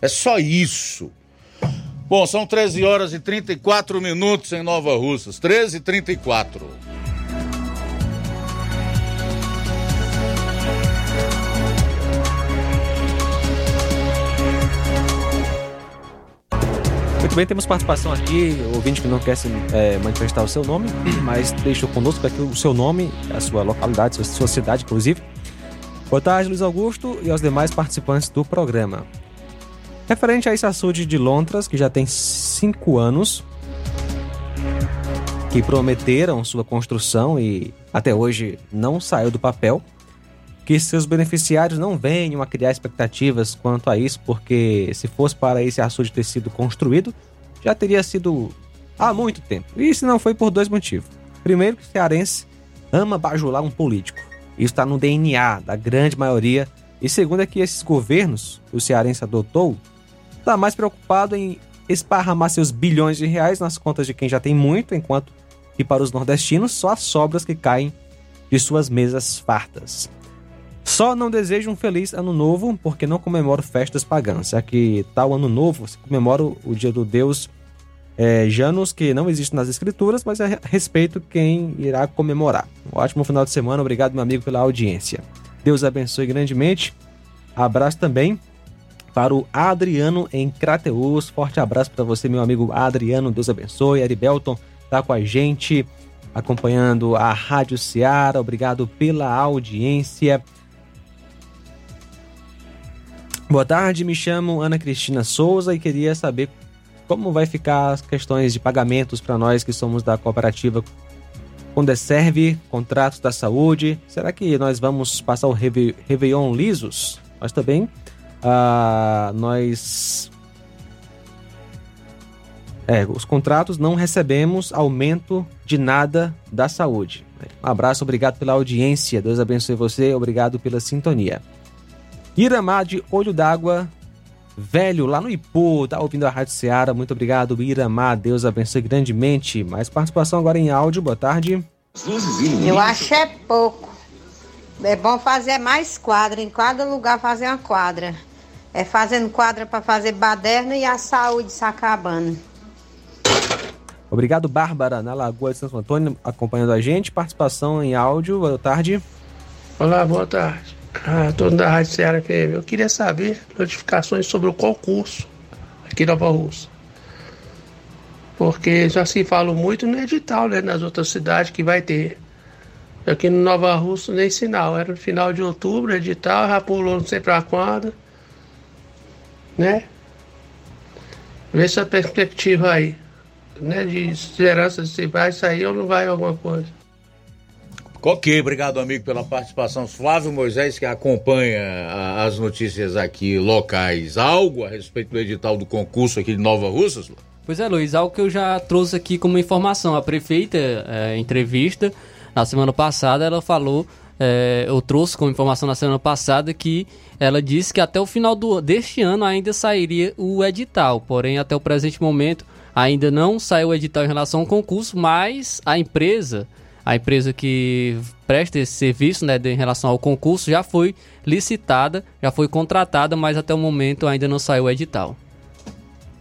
É só isso. Bom, são 13 horas e 34 minutos em Nova Russas. 13 e 34. Muito bem, temos participação aqui, ouvinte que não quer se, é, manifestar o seu nome, mas deixou conosco aqui o seu nome, a sua localidade, a sua cidade, inclusive. Boa tarde, Luiz Augusto e aos demais participantes do programa. Referente a esse açude de Lontras, que já tem cinco anos, que prometeram sua construção e até hoje não saiu do papel, que seus beneficiários não venham a criar expectativas quanto a isso, porque se fosse para esse açude ter sido construído, já teria sido há muito tempo. E se não foi por dois motivos. Primeiro, que o cearense ama bajular um político. Isso está no DNA da grande maioria. E segundo é que esses governos que o cearense adotou está mais preocupado em esparramar seus bilhões de reais nas contas de quem já tem muito, enquanto que para os nordestinos só as sobras que caem de suas mesas fartas. Só não desejo um feliz ano novo, porque não comemoro festas pagãs, já que tal ano novo se comemora o dia do deus é, Janus, que não existe nas escrituras, mas é respeito quem irá comemorar. Um ótimo final de semana, obrigado meu amigo pela audiência. Deus abençoe grandemente. Abraço também para o Adriano em Crateus. Forte abraço para você, meu amigo Adriano. Deus abençoe. Aribelton está com a gente, acompanhando a Rádio Ceará. Obrigado pela audiência. Boa tarde, me chamo Ana Cristina Souza e queria saber como vai ficar as questões de pagamentos para nós que somos da cooperativa Condeserve, contratos da saúde. Será que nós vamos passar o Réveillon lisos? Nós também, ah, nós... É, os contratos não recebemos aumento de nada da saúde. Um abraço, obrigado pela audiência. Deus abençoe você, obrigado pela sintonia. Iramar de Olho d'Água, velho, lá no Ipu, tá ouvindo a Rádio Seara. Muito obrigado, Iramar. Deus abençoe grandemente. Mais participação agora em áudio. Boa tarde. Eu acho é pouco. É bom fazer mais quadra, em cada lugar fazer uma quadra. É fazendo quadra para fazer baderna e a saúde se acabando. Obrigado, Bárbara, na Lagoa de Santo Antônio, acompanhando a gente. Participação em áudio. Boa tarde. Olá, boa tarde. Ah, tô da Rádio Ceará FM. Eu queria saber notificações sobre o concurso aqui na Nova Russa. Porque já se fala muito no edital, né? Nas outras cidades que vai ter. Aqui no Nova Russa nem sinal. Era no final de outubro, edital, já pulou não sei pra quando. Né? Vê essa perspectiva aí. Né? De esperança se vai sair ou não vai alguma coisa. Ok, obrigado, amigo, pela participação. Flávio Moisés, que acompanha as notícias aqui locais. Algo a respeito do edital do concurso aqui de Nova Russas? Pois é, Luiz, algo que eu já trouxe aqui como informação. A prefeita, é, entrevista, na semana passada, ela falou, é, eu trouxe como informação na semana passada que ela disse que até o final do, deste ano ainda sairia o edital. Porém, até o presente momento, ainda não saiu o edital em relação ao concurso, mas a empresa a empresa que presta esse serviço né, em relação ao concurso já foi licitada, já foi contratada, mas até o momento ainda não saiu o edital.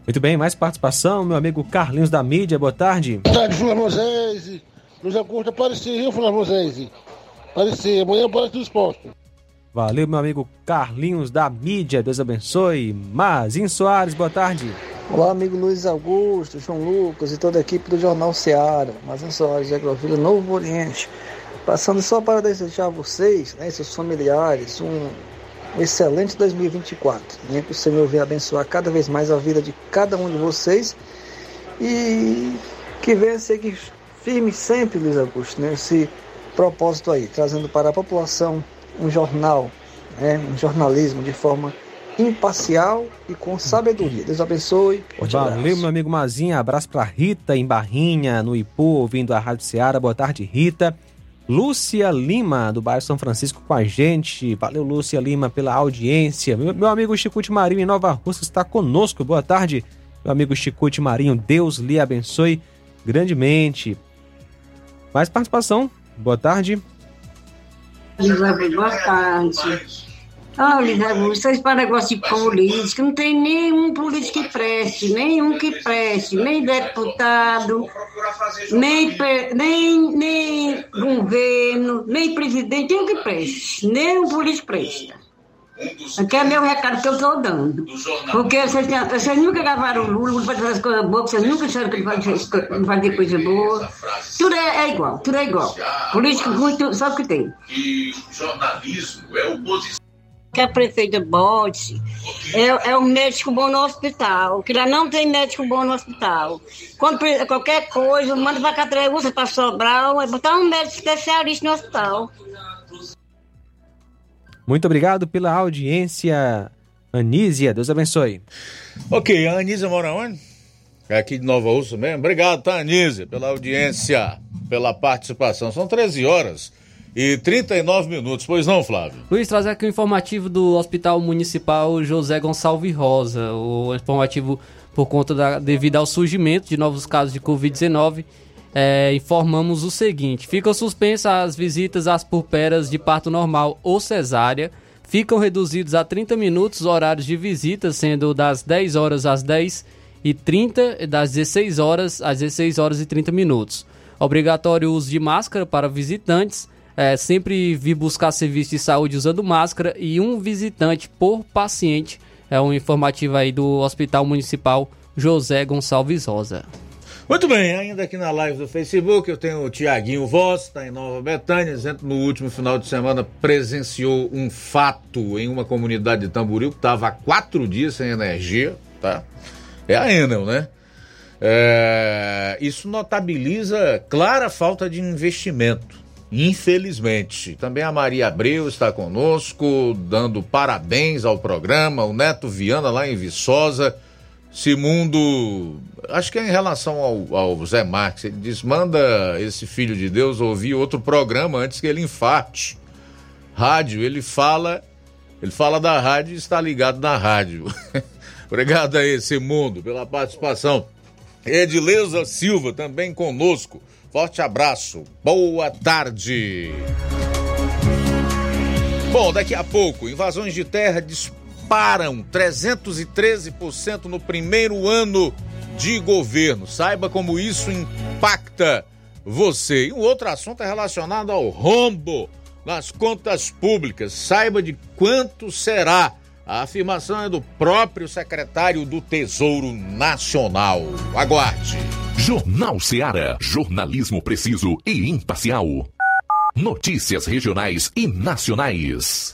Muito bem, mais participação, meu amigo Carlinhos da Mídia, boa tarde. Boa tarde, Flávio Moisés. Luiz Augusto, apareci, viu, Flávio Moisés? Apareci, amanhã aparece do esporte. Valeu, meu amigo Carlinhos da Mídia, Deus abençoe. Mazinho Soares, boa tarde. Olá, amigo Luiz Augusto, João Lucas e toda a equipe do Jornal Seara, Mazinho Soares de Agrovila, Novo Oriente. Passando só para desejar a vocês, né, seus familiares, um, um excelente 2024. Né, que o Senhor venha abençoar cada vez mais a vida de cada um de vocês e que venha seguir firme sempre, Luiz Augusto, nesse propósito aí, trazendo para a população um jornal, né, um jornalismo de forma imparcial e com sabedoria. Deus abençoe. Forte Valeu, abraço. meu amigo Mazinha. Abraço para Rita em Barrinha, no Ipu, ouvindo a Rádio Seara. Boa tarde, Rita. Lúcia Lima, do bairro São Francisco, com a gente. Valeu, Lúcia Lima, pela audiência. Meu, meu amigo Chicute Marinho, em Nova Rússia, está conosco. Boa tarde, meu amigo Chicute Marinho. Deus lhe abençoe grandemente. Mais participação. Boa tarde. Boa tarde. Olha, vocês para negócio de política, não tem nenhum político que preste, nenhum que preste, nem deputado, nem, nem, nem governo, nem presidente, nenhum que preste, nem um político presta. Aqui é meu recado que eu estou dando. Porque vocês, vocês nunca gravaram o Lula, fazer as coisas boas, vocês nunca disseram que ele fazia, fazia coisa boa. Tudo é, é igual, tudo é igual. Político muito, só que tem. que jornalismo é oposição. Que a prefeita bote é, é um médico bom no hospital, que lá não tem médico bom no hospital. Quando qualquer coisa, manda para Catreúça, para Sobral, é botar um médico especialista no hospital. Muito obrigado pela audiência, Anísia. Deus abençoe. Ok, a Anísia mora onde? É aqui de Nova Ursa mesmo. Obrigado, tá, Anísia, pela audiência, pela participação. São 13 horas e 39 minutos, pois não, Flávio? Luiz, trazer aqui o informativo do Hospital Municipal José Gonçalves Rosa. O informativo por conta da, devido ao surgimento de novos casos de Covid-19. é, informamos o seguinte: ficam suspensas as visitas às pulperas de parto normal ou cesárea. Ficam reduzidos a 30 minutos os horários de visita, sendo das 10 horas às 10 e 30, das 16 horas às 16 horas e 30 minutos. Obrigatório o uso de máscara para visitantes. É, sempre vir buscar serviço de saúde usando máscara e um visitante por paciente. É um informativo aí do Hospital Municipal José Gonçalves Rosa. Muito bem, ainda aqui na live do Facebook eu tenho o Tiaguinho Voz, está em Nova Betânia, dizendo no último final de semana presenciou um fato em uma comunidade de Tamboril que estava há quatro dias sem energia, tá? É a Enel, né? É, isso notabiliza clara falta de investimento, infelizmente. Também a Maria Abreu está conosco, dando parabéns ao programa, o Neto Viana lá em Viçosa. Simundo, acho que é em relação ao, ao Zé Marques, ele diz: manda esse filho de Deus ouvir outro programa antes que ele infarte. Rádio, ele fala, ele fala da rádio e está ligado na rádio. Obrigado aí, Simundo, pela participação. Edileuza Silva também conosco. Forte abraço. Boa tarde. Bom, daqui a pouco, invasões de terra disparam 313% no primeiro ano de governo. Saiba como isso impacta você. E um outro assunto é relacionado ao rombo nas contas públicas. Saiba de quanto será. A afirmação é do próprio secretário do Tesouro Nacional. Aguarde. Jornal Seara. Jornalismo preciso e imparcial. Notícias regionais e nacionais.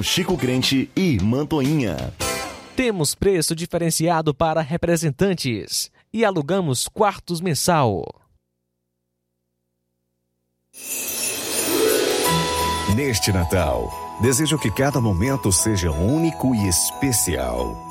Chico Crente e Mantoinha. Temos preço diferenciado para representantes e alugamos quartos mensal. Neste Natal, desejo que cada momento seja único e especial.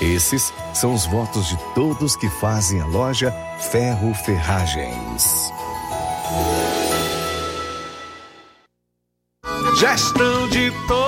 Esses são os votos de todos que fazem a loja Ferro Ferragens. Gestão de todos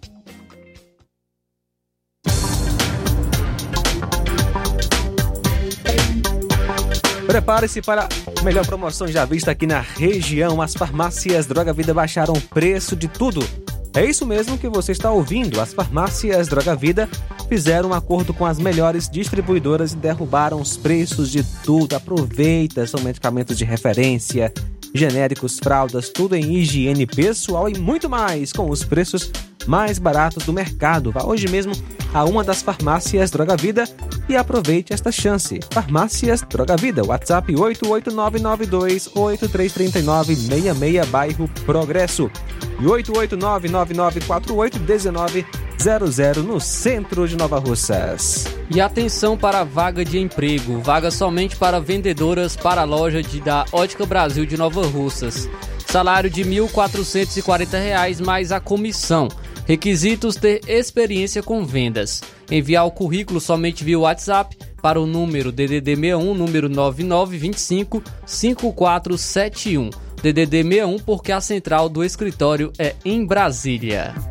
Prepare-se para a melhor promoção já vista aqui na região. As farmácias Droga Vida baixaram o preço de tudo. É isso mesmo que você está ouvindo. As farmácias Droga Vida fizeram um acordo com as melhores distribuidoras e derrubaram os preços de tudo. Aproveita, são medicamentos de referência, genéricos, fraldas, tudo em higiene pessoal e muito mais, com os preços mais baratos do mercado. Vá hoje mesmo a uma das farmácias Droga Vida e aproveite esta chance. Farmácias Droga Vida, WhatsApp 88992833966, bairro Progresso. E 88999481900 no centro de Nova Russas. E atenção para a vaga de emprego. Vaga somente para vendedoras para a loja de, da Ótica Brasil de Nova Russas. Salário de R$ 1.440 mais a comissão. Requisitos: ter experiência com vendas. Enviar o currículo somente via WhatsApp para o número DDD 61, número 9925 5471. DDD 61 porque a central do escritório é em Brasília.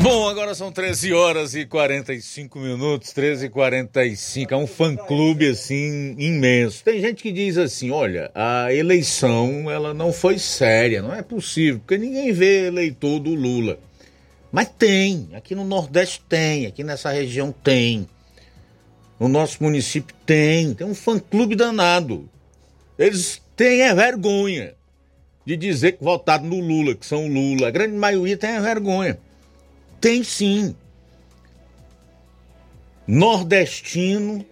Bom, agora são 13 horas e 45 minutos, 13 e 45. É um fã-clube, assim, imenso. Tem gente que diz assim, olha, a eleição, ela não foi séria, não é possível, porque ninguém vê eleitor do Lula. Mas tem, aqui no Nordeste tem, aqui nessa região tem. No nosso município tem, tem um fã-clube danado. Eles têm a vergonha de dizer que votaram no Lula, que são Lula. A grande maioria tem a vergonha. Tem sim. Nordestino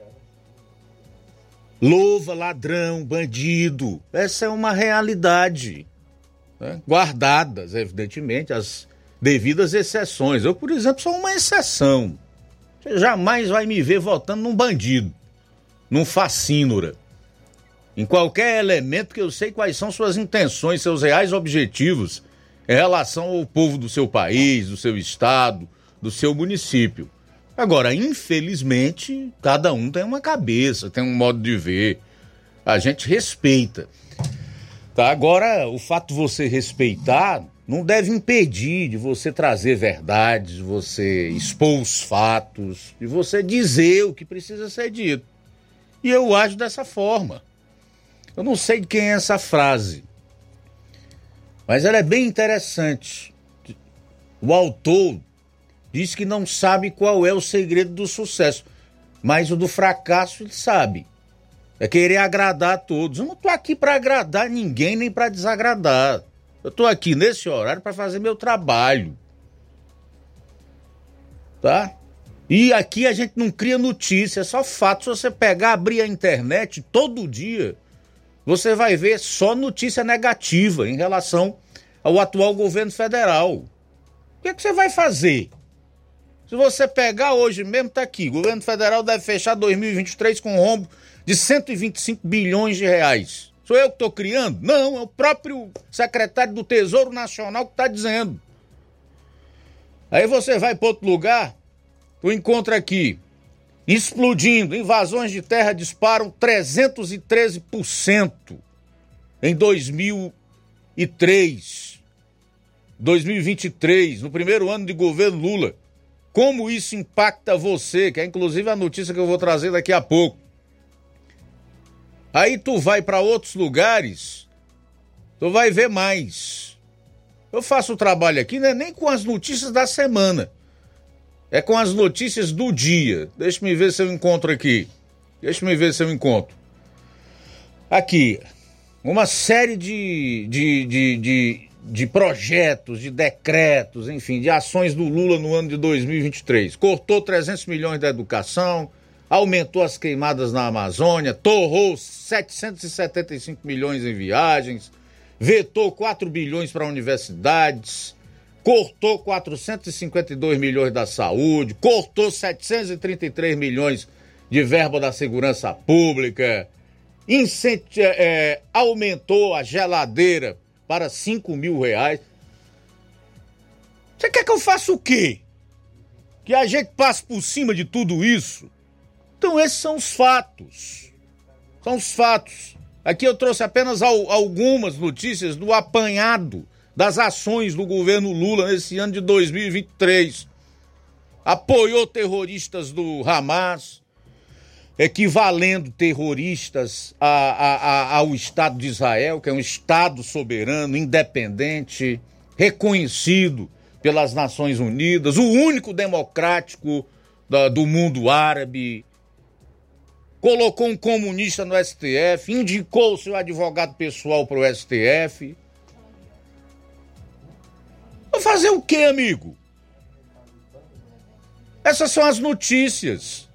louva ladrão, bandido. Essa é uma realidade. Né? Guardadas, evidentemente, as devidas exceções. Eu, por exemplo, sou uma exceção. Você jamais vai me ver votando num bandido, num facínora. Em qualquer elemento que eu sei quais são suas intenções, seus reais objetivos em relação ao povo do seu país, do seu estado, do seu município. Agora, infelizmente, cada um tem uma cabeça, tem um modo de ver. A gente respeita. Tá? Agora, o fato de você respeitar não deve impedir de você trazer verdades, de você expor os fatos, de você dizer o que precisa ser dito. E eu acho dessa forma. Eu não sei de quem é essa frase, mas ela é bem interessante. O autor diz que não sabe qual é o segredo do sucesso, mas o do fracasso ele sabe. É querer agradar a todos. Eu não estou aqui para agradar ninguém nem para desagradar. Eu estou aqui nesse horário para fazer meu trabalho. Tá? E aqui a gente não cria notícia, é só fato. Se você pegar, abrir a internet todo dia, você vai ver só notícia negativa em relação ao atual governo federal. O que, é que você vai fazer? Se você pegar hoje mesmo, tá aqui. O governo federal deve fechar 2023 com um rombo de 125 bilhões de reais. Sou eu que estou criando? Não, é o próprio secretário do Tesouro Nacional que está dizendo. Aí você vai para outro lugar, tu encontra aqui, explodindo, invasões de terra disparam 313% em 2003. 2023, no primeiro ano de governo Lula. Como isso impacta você, que é inclusive a notícia que eu vou trazer daqui a pouco. Aí tu vai para outros lugares, tu vai ver mais. Eu faço o trabalho aqui, não é nem com as notícias da semana. É com as notícias do dia. Deixa me ver se eu encontro aqui. Deixa me ver se eu encontro. Aqui, uma série de, de, de, de, de projetos, de decretos, enfim, de ações do Lula no ano de 2023. Cortou 300 milhões da educação, aumentou as queimadas na Amazônia, torrou 775 milhões em viagens, vetou 4 bilhões para universidades, cortou 452 milhões da saúde, cortou 733 milhões de verba da segurança pública, incenti- é, aumentou a geladeira para 5 mil reais. Você quer que eu faça o quê? Que a gente passe por cima de tudo isso? Então, esses são os fatos. São os fatos. Aqui eu trouxe apenas al- algumas notícias do apanhado das ações do governo Lula nesse ano de 2023. Apoiou terroristas do Hamas, equivalendo terroristas a- a- a- ao Estado de Israel, que é um Estado soberano, independente, reconhecido pelas Nações Unidas, o único democrático da- do mundo árabe. Colocou um comunista no STF, indicou o seu advogado pessoal para o STF. Fazer o quê, amigo? Essas são as notícias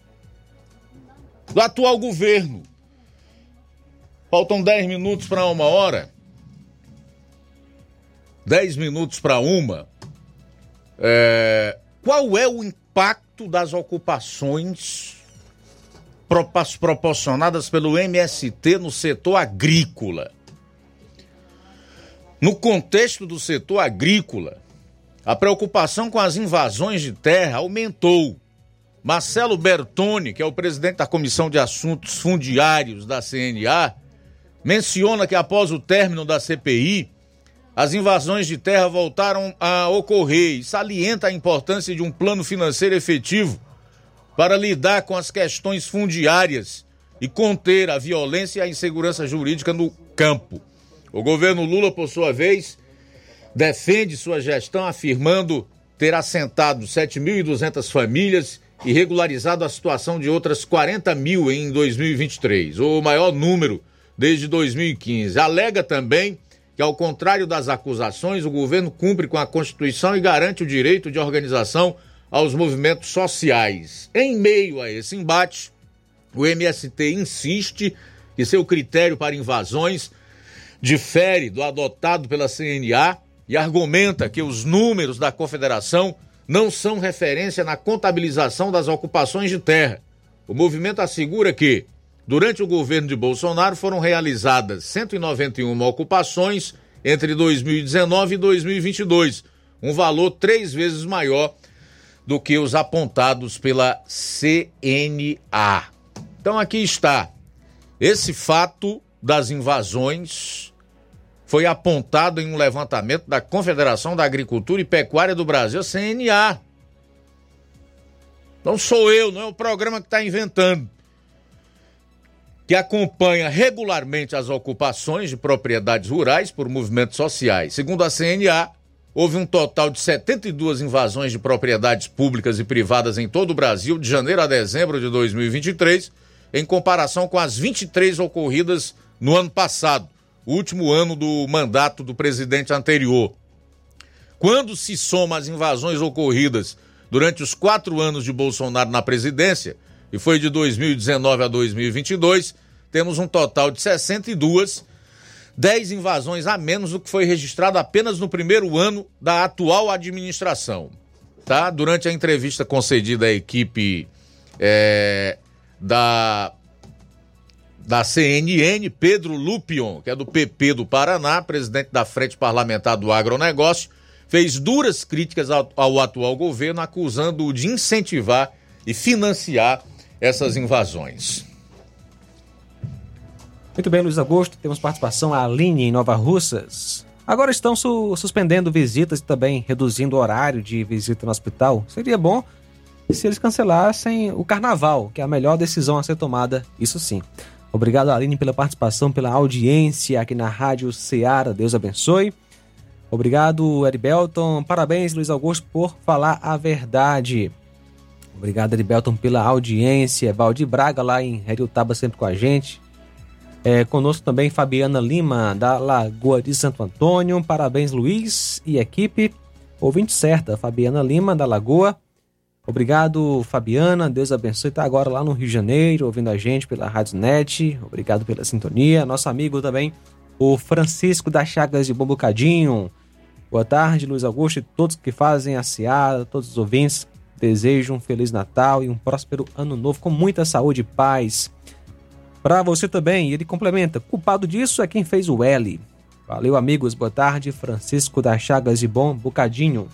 do atual governo. Faltam 10 minutos para uma hora. 10 minutos para uma. É, qual é o impacto das ocupações proporcionadas pelo MST no setor agrícola? No contexto do setor agrícola, a preocupação com as invasões de terra aumentou. Marcelo Bertoni, que é o presidente da Comissão de Assuntos Fundiários da CNA, menciona que após o término da CPI, as invasões de terra voltaram a ocorrer e salienta a importância de um plano financeiro efetivo para lidar com as questões fundiárias e conter a violência e a insegurança jurídica no campo. O governo Lula, por sua vez, defende sua gestão afirmando ter assentado 7.200 famílias e regularizado a situação de outras 40 mil em 2023, o maior número desde 2015. Alega também que, ao contrário das acusações, o governo cumpre com a Constituição e garante o direito de organização aos movimentos sociais. Em meio a esse embate, o MST insiste que seu critério para invasões difere do adotado pela CNA e argumenta que os números da confederação não são referência na contabilização das ocupações de terra. O movimento assegura que, durante o governo de Bolsonaro, foram realizadas 191 ocupações entre 2019 e 2022, um valor três vezes maior do que os apontados pela CNA. Então aqui está. Esse fato das invasões foi apontado em um levantamento da Confederação da Agricultura e Pecuária do Brasil, CNA. Não sou eu, não é o programa que está inventando. Que acompanha regularmente as ocupações de propriedades rurais por movimentos sociais. Segundo a CNA, houve um total de 72 invasões de propriedades públicas e privadas em todo o Brasil de janeiro a dezembro de 2023, em comparação com as 23 ocorridas no ano passado, o último ano do mandato do presidente anterior. Quando se soma as invasões ocorridas durante os quatro anos de Bolsonaro na presidência, e foi de 2019 a 2022, temos um total de 62, 10 invasões a menos do que foi registrado apenas no primeiro ano da atual administração. Tá? Durante a entrevista concedida à equipe é, da, da CNN, Pedro Lupion, que é do PP do Paraná, presidente da Frente Parlamentar do Agronegócio, fez duras críticas ao, ao atual governo, acusando-o de incentivar e financiar essas invasões. Muito bem, Luiz Augusto. Temos participação a Aline em Nova Russas. Agora estão su suspendendo visitas e também reduzindo o horário de visita no hospital. Seria bom se eles cancelassem o carnaval, que é a melhor decisão a ser tomada, isso sim. Obrigado, Aline, pela participação, pela audiência aqui na Rádio Ceará. Deus abençoe. Obrigado, Eribelton. Parabéns, Luiz Augusto, por falar a verdade. Obrigado, Eribelton, pela audiência. Valdir Braga lá em Heriotaba sempre com a gente. É, conosco também Fabiana Lima, da Lagoa de Santo Antônio. Parabéns, Luiz e equipe. Ouvinte certa, Fabiana Lima, da Lagoa. Obrigado, Fabiana. Deus abençoe. Está agora lá no Rio de Janeiro, ouvindo a gente pela Rádio Net. Obrigado pela sintonia. Nosso amigo também, o Francisco das Chagas de Bombocadinho. Boa tarde, Luiz Augusto e todos que fazem a Seara, todos os ouvintes. Desejo um Feliz Natal e um próspero Ano Novo com muita saúde e paz. Para você também, ele complementa: culpado disso é quem fez o L. Valeu, amigos. Boa tarde. Francisco das Chagas de Bom Bocadinho.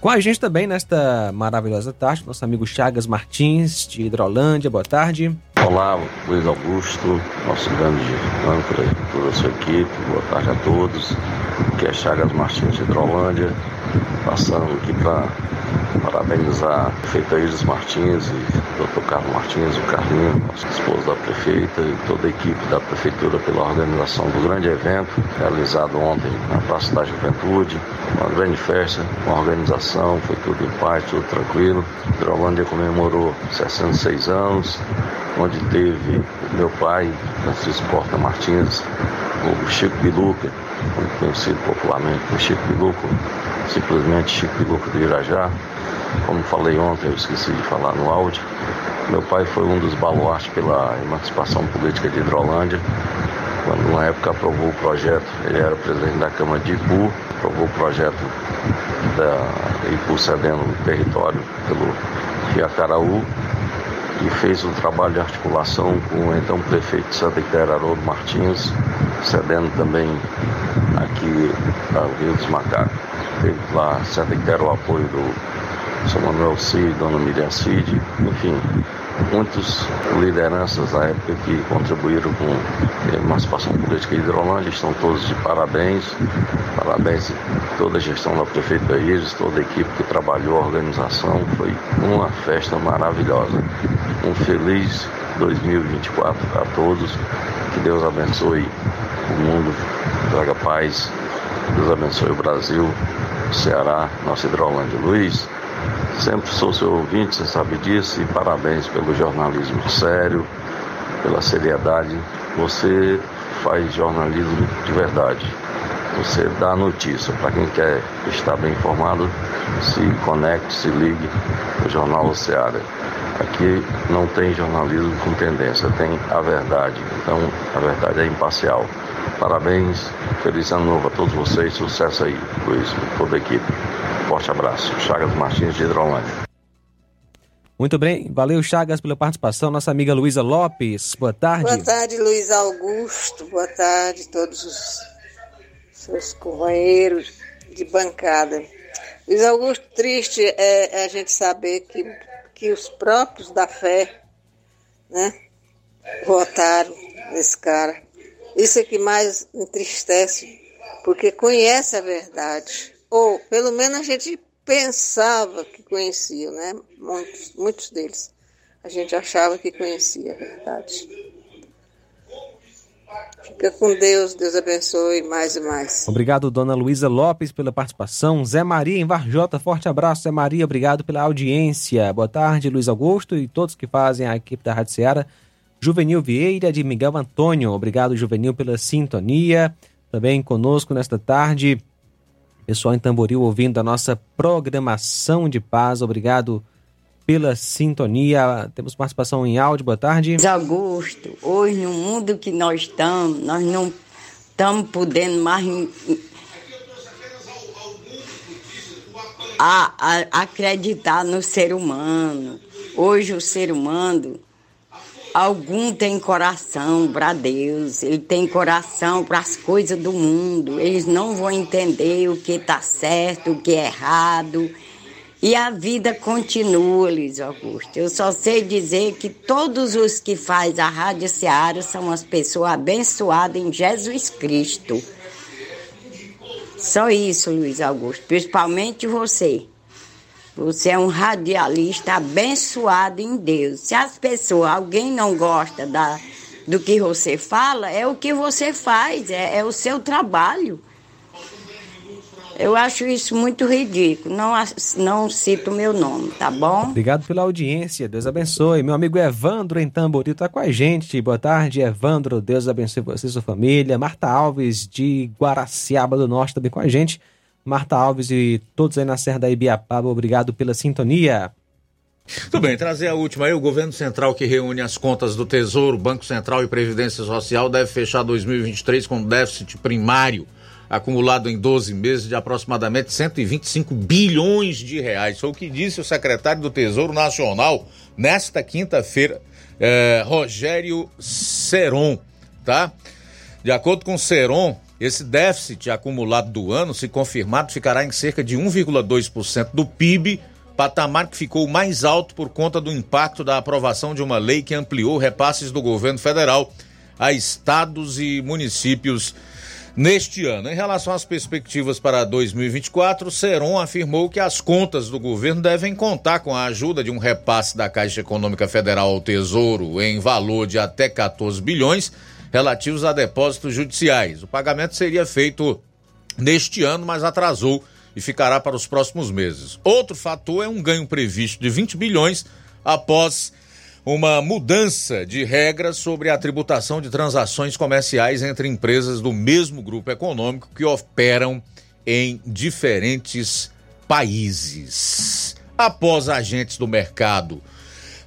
Com a gente também nesta maravilhosa tarde, nosso amigo Chagas Martins, de Hidrolândia. Boa tarde. Olá, Luiz Augusto, nosso grande âncora toda a sua equipe. Boa tarde a todos. Aqui é Chagas Martins de Hidrolândia, passando aqui para parabenizar a prefeita Iris Martins e o Dr. Carlos Martins, o Carlinho, nosso esposo da prefeita e toda a equipe da prefeitura pela organização do grande evento realizado ontem na Praça da Juventude. Uma grande festa, uma organização, foi tudo em paz, tudo tranquilo. Hidrolândia comemorou 66 anos, onde teve meu pai, Francisco Porta Martins, o Chico Biluca, conhecido popularmente como Chico Biluco, simplesmente Chico Biluco do Irajá. Como falei ontem, eu esqueci de falar no áudio, meu pai foi um dos baluartes pela emancipação política de Hidrolândia, quando na época aprovou o projeto, ele era presidente da Câmara de Ipu, aprovou o projeto da Ipu cedendo o território pelo Fiacaraú e fez um trabalho de articulação com o então prefeito de Santa Quitéria, Haroldo Martins, cedendo também aqui ao Rio dos Macacos. Teve lá Santa Quitéria o apoio do São Manuel Cid, Dona Miriam Cid, enfim, muitas lideranças da época que contribuíram com a emancipação política de Hidrolândia, estão todos de parabéns, parabéns a toda a gestão da prefeita Iris, toda a equipe que trabalhou, a organização, foi uma festa maravilhosa. Um feliz 2024 a todos, que Deus abençoe o mundo, traga paz, Deus abençoe o Brasil, o Ceará, nossa Hidrolândia. Luiz, Sempre sou seu ouvinte, você sabe disso, e parabéns pelo jornalismo sério, pela seriedade. Você faz jornalismo de verdade. Você dá notícia. Para quem quer estar bem informado, se conecte, se ligue no Jornal Seara. Aqui não tem jornalismo com tendência, tem a verdade. Então a verdade é imparcial. Parabéns, feliz ano novo a todos vocês, sucesso aí, Luiz, toda a equipe. Forte abraço. Chagas Martins de Hidrolândia. Muito bem, valeu Chagas pela participação. Nossa amiga Luísa Lopes, boa tarde. Boa tarde, Luiz Augusto. Boa tarde a todos os seus companheiros de bancada. Luiz Augusto, triste é a gente saber que, que os próprios da fé, né, votaram nesse cara. Isso é que mais entristece, porque conhece a verdade ou pelo menos a gente pensava que conhecia, né? Muitos, muitos deles. A gente achava que conhecia a verdade. Fica com Deus, Deus abençoe mais e mais. Obrigado, dona Luísa Lopes, pela participação. Zé Maria em Varjota, forte abraço, Zé Maria, obrigado pela audiência. Boa tarde, Luiz Augusto e todos que fazem a equipe da Rádio Ceará. Juvenil Vieira de Miguel Antônio, obrigado, Juvenil, pela sintonia. Também conosco nesta tarde, Pessoal em Tamboril ouvindo a nossa programação de paz. Obrigado pela sintonia. Temos participação em áudio. Boa tarde. Augusto, hoje no mundo que nós estamos, nós não estamos podendo mais a, a, acreditar no ser humano. Hoje o ser humano Algum tem coração para Deus, ele tem coração para as coisas do mundo. Eles não vão entender o que está certo, o que é errado. E a vida continua, Luiz Augusto. Eu só sei dizer que todos os que faz a Rádio Seara são as pessoas abençoadas em Jesus Cristo. Só isso, Luiz Augusto. Principalmente você. Você é um radialista abençoado em Deus. Se as pessoas, alguém não gosta da, do que você fala, é o que você faz, é, é o seu trabalho. Eu acho isso muito ridículo. Não, não cito o meu nome, tá bom? Obrigado pela audiência, Deus abençoe. Meu amigo Evandro em Tamboril tá com a gente. Boa tarde, Evandro. Deus abençoe você e sua família. Marta Alves de Guaraciaba do Norte também com a gente. Marta Alves e todos aí na Serra da Ibiapaba, obrigado pela sintonia. Tudo bem, trazer a última aí. O governo central que reúne as contas do Tesouro, Banco Central e Previdência Social deve fechar 2023 com déficit primário acumulado em 12 meses de aproximadamente 125 bilhões de reais. Foi o que disse o secretário do Tesouro Nacional nesta quinta-feira, eh, Rogério Seron, tá? De acordo com Seron, esse déficit acumulado do ano, se confirmado, ficará em cerca de 1,2% do PIB, patamar que ficou mais alto por conta do impacto da aprovação de uma lei que ampliou repasses do governo federal a estados e municípios neste ano. Em relação às perspectivas para 2024, Seron afirmou que as contas do governo devem contar com a ajuda de um repasse da Caixa Econômica Federal ao Tesouro em valor de até 14 bilhões relativos a depósitos judiciais. O pagamento seria feito neste ano, mas atrasou e ficará para os próximos meses. Outro fator é um ganho previsto de 20 bilhões após uma mudança de regras sobre a tributação de transações comerciais entre empresas do mesmo grupo econômico que operam em diferentes países. Após agentes do mercado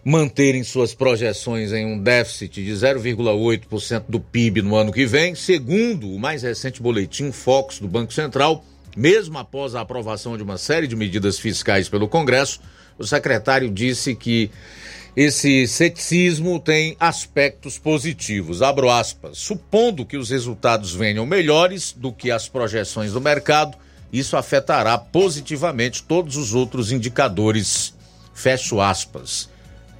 manterem suas projeções em um déficit de 0,8% do PIB no ano que vem, segundo o mais recente boletim Focus do Banco Central, mesmo após a aprovação de uma série de medidas fiscais pelo Congresso, o secretário disse que esse ceticismo tem aspectos positivos. Abro aspas. Supondo que os resultados venham melhores do que as projeções do mercado, isso afetará positivamente todos os outros indicadores. Fecho aspas.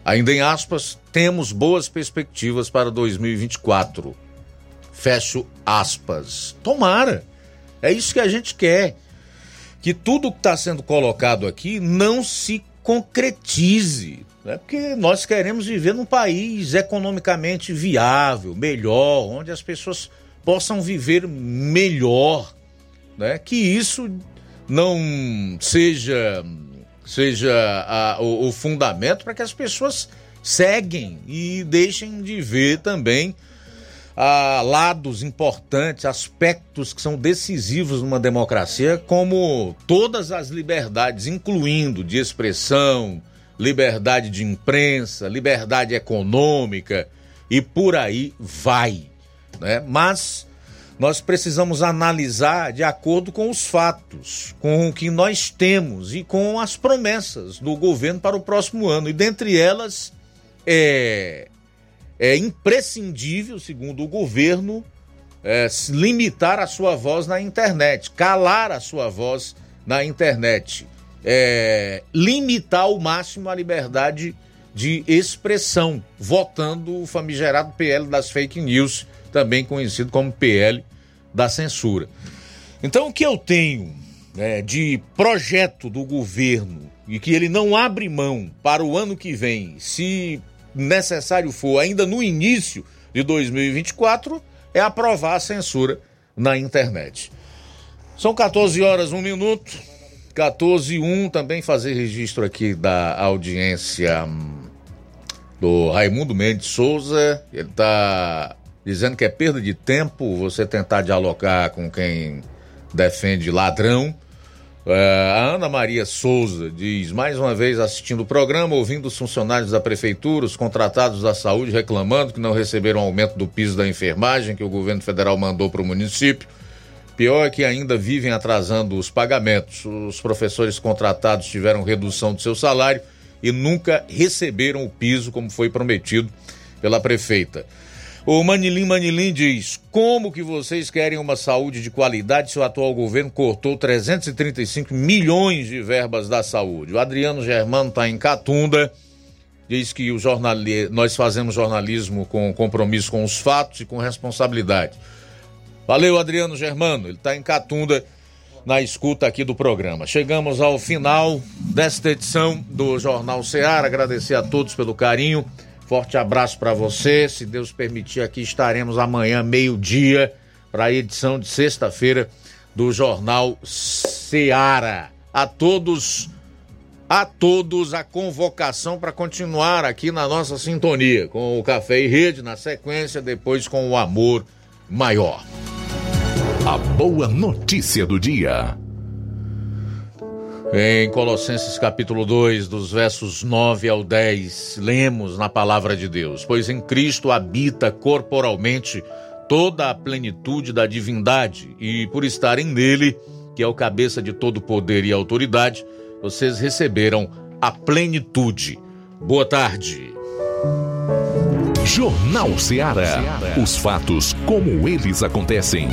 Ainda em aspas, temos boas perspectivas para 2024. Fecho aspas. Tomara. É isso que a gente quer. Que tudo que está sendo colocado aqui não se concretize. Né? Porque nós queremos viver num país economicamente viável, melhor, onde as pessoas possam viver melhor. Né? Que isso não seja seja a- o, o fundamento para que as pessoas seguem e deixem de ver também ah, lados importantes, aspectos que são decisivos numa democracia, como todas as liberdades, incluindo de expressão, liberdade de imprensa, liberdade econômica e por aí vai. Né? Mas nós precisamos analisar de acordo com os fatos, com o que nós temos e com as promessas do governo para o próximo ano. E dentre elas, é, é imprescindível, segundo o governo, é, limitar a sua voz na internet, calar a sua voz na internet, é, limitar ao máximo a liberdade de expressão, votando o famigerado PL das fake news, também conhecido como PL da censura. Então, o que eu tenho né, de projeto do governo e que ele não abre mão para o ano que vem, se necessário for, ainda no início de 2024, é aprovar a censura na internet. São 14 horas, 1 minuto. 14 e 1, também fazer registro aqui da audiência hum, do Raimundo Mendes Souza. Ele está dizendo que é perda de tempo você tentar dialogar com quem defende ladrão. É, a Ana Maria Souza diz, mais uma vez assistindo o programa, ouvindo os funcionários da prefeitura, os contratados da saúde reclamando que não receberam aumento do piso da enfermagem que o governo federal mandou para o município. Pior é que ainda vivem atrasando os pagamentos. Os professores contratados tiveram redução do seu salário e nunca receberam o piso como foi prometido pela prefeita. O Manilim Manilim diz: Como que vocês querem uma saúde de qualidade se o atual governo cortou 335 milhões de verbas da saúde? O Adriano Germano está em Catunda, diz que o jornali... nós fazemos jornalismo com compromisso com os fatos e com responsabilidade. Valeu, Adriano Germano, ele está em Catunda na escuta aqui do programa. Chegamos ao final desta edição do Jornal Ceará. Agradecer a todos pelo carinho. Forte abraço para você. Se Deus permitir, aqui estaremos amanhã, meio-dia, para a edição de sexta-feira do jornal Seara. A todos, a todos a convocação para continuar aqui na nossa sintonia com o Café e Rede, na sequência, depois com o Amor Maior. A boa notícia do dia. Em Colossenses capítulo 2, dos versos 9 ao 10, lemos na palavra de Deus: Pois em Cristo habita corporalmente toda a plenitude da divindade, e por estarem nele, que é o cabeça de todo poder e autoridade, vocês receberam a plenitude. Boa tarde. Jornal Ceará. Os fatos como eles acontecem.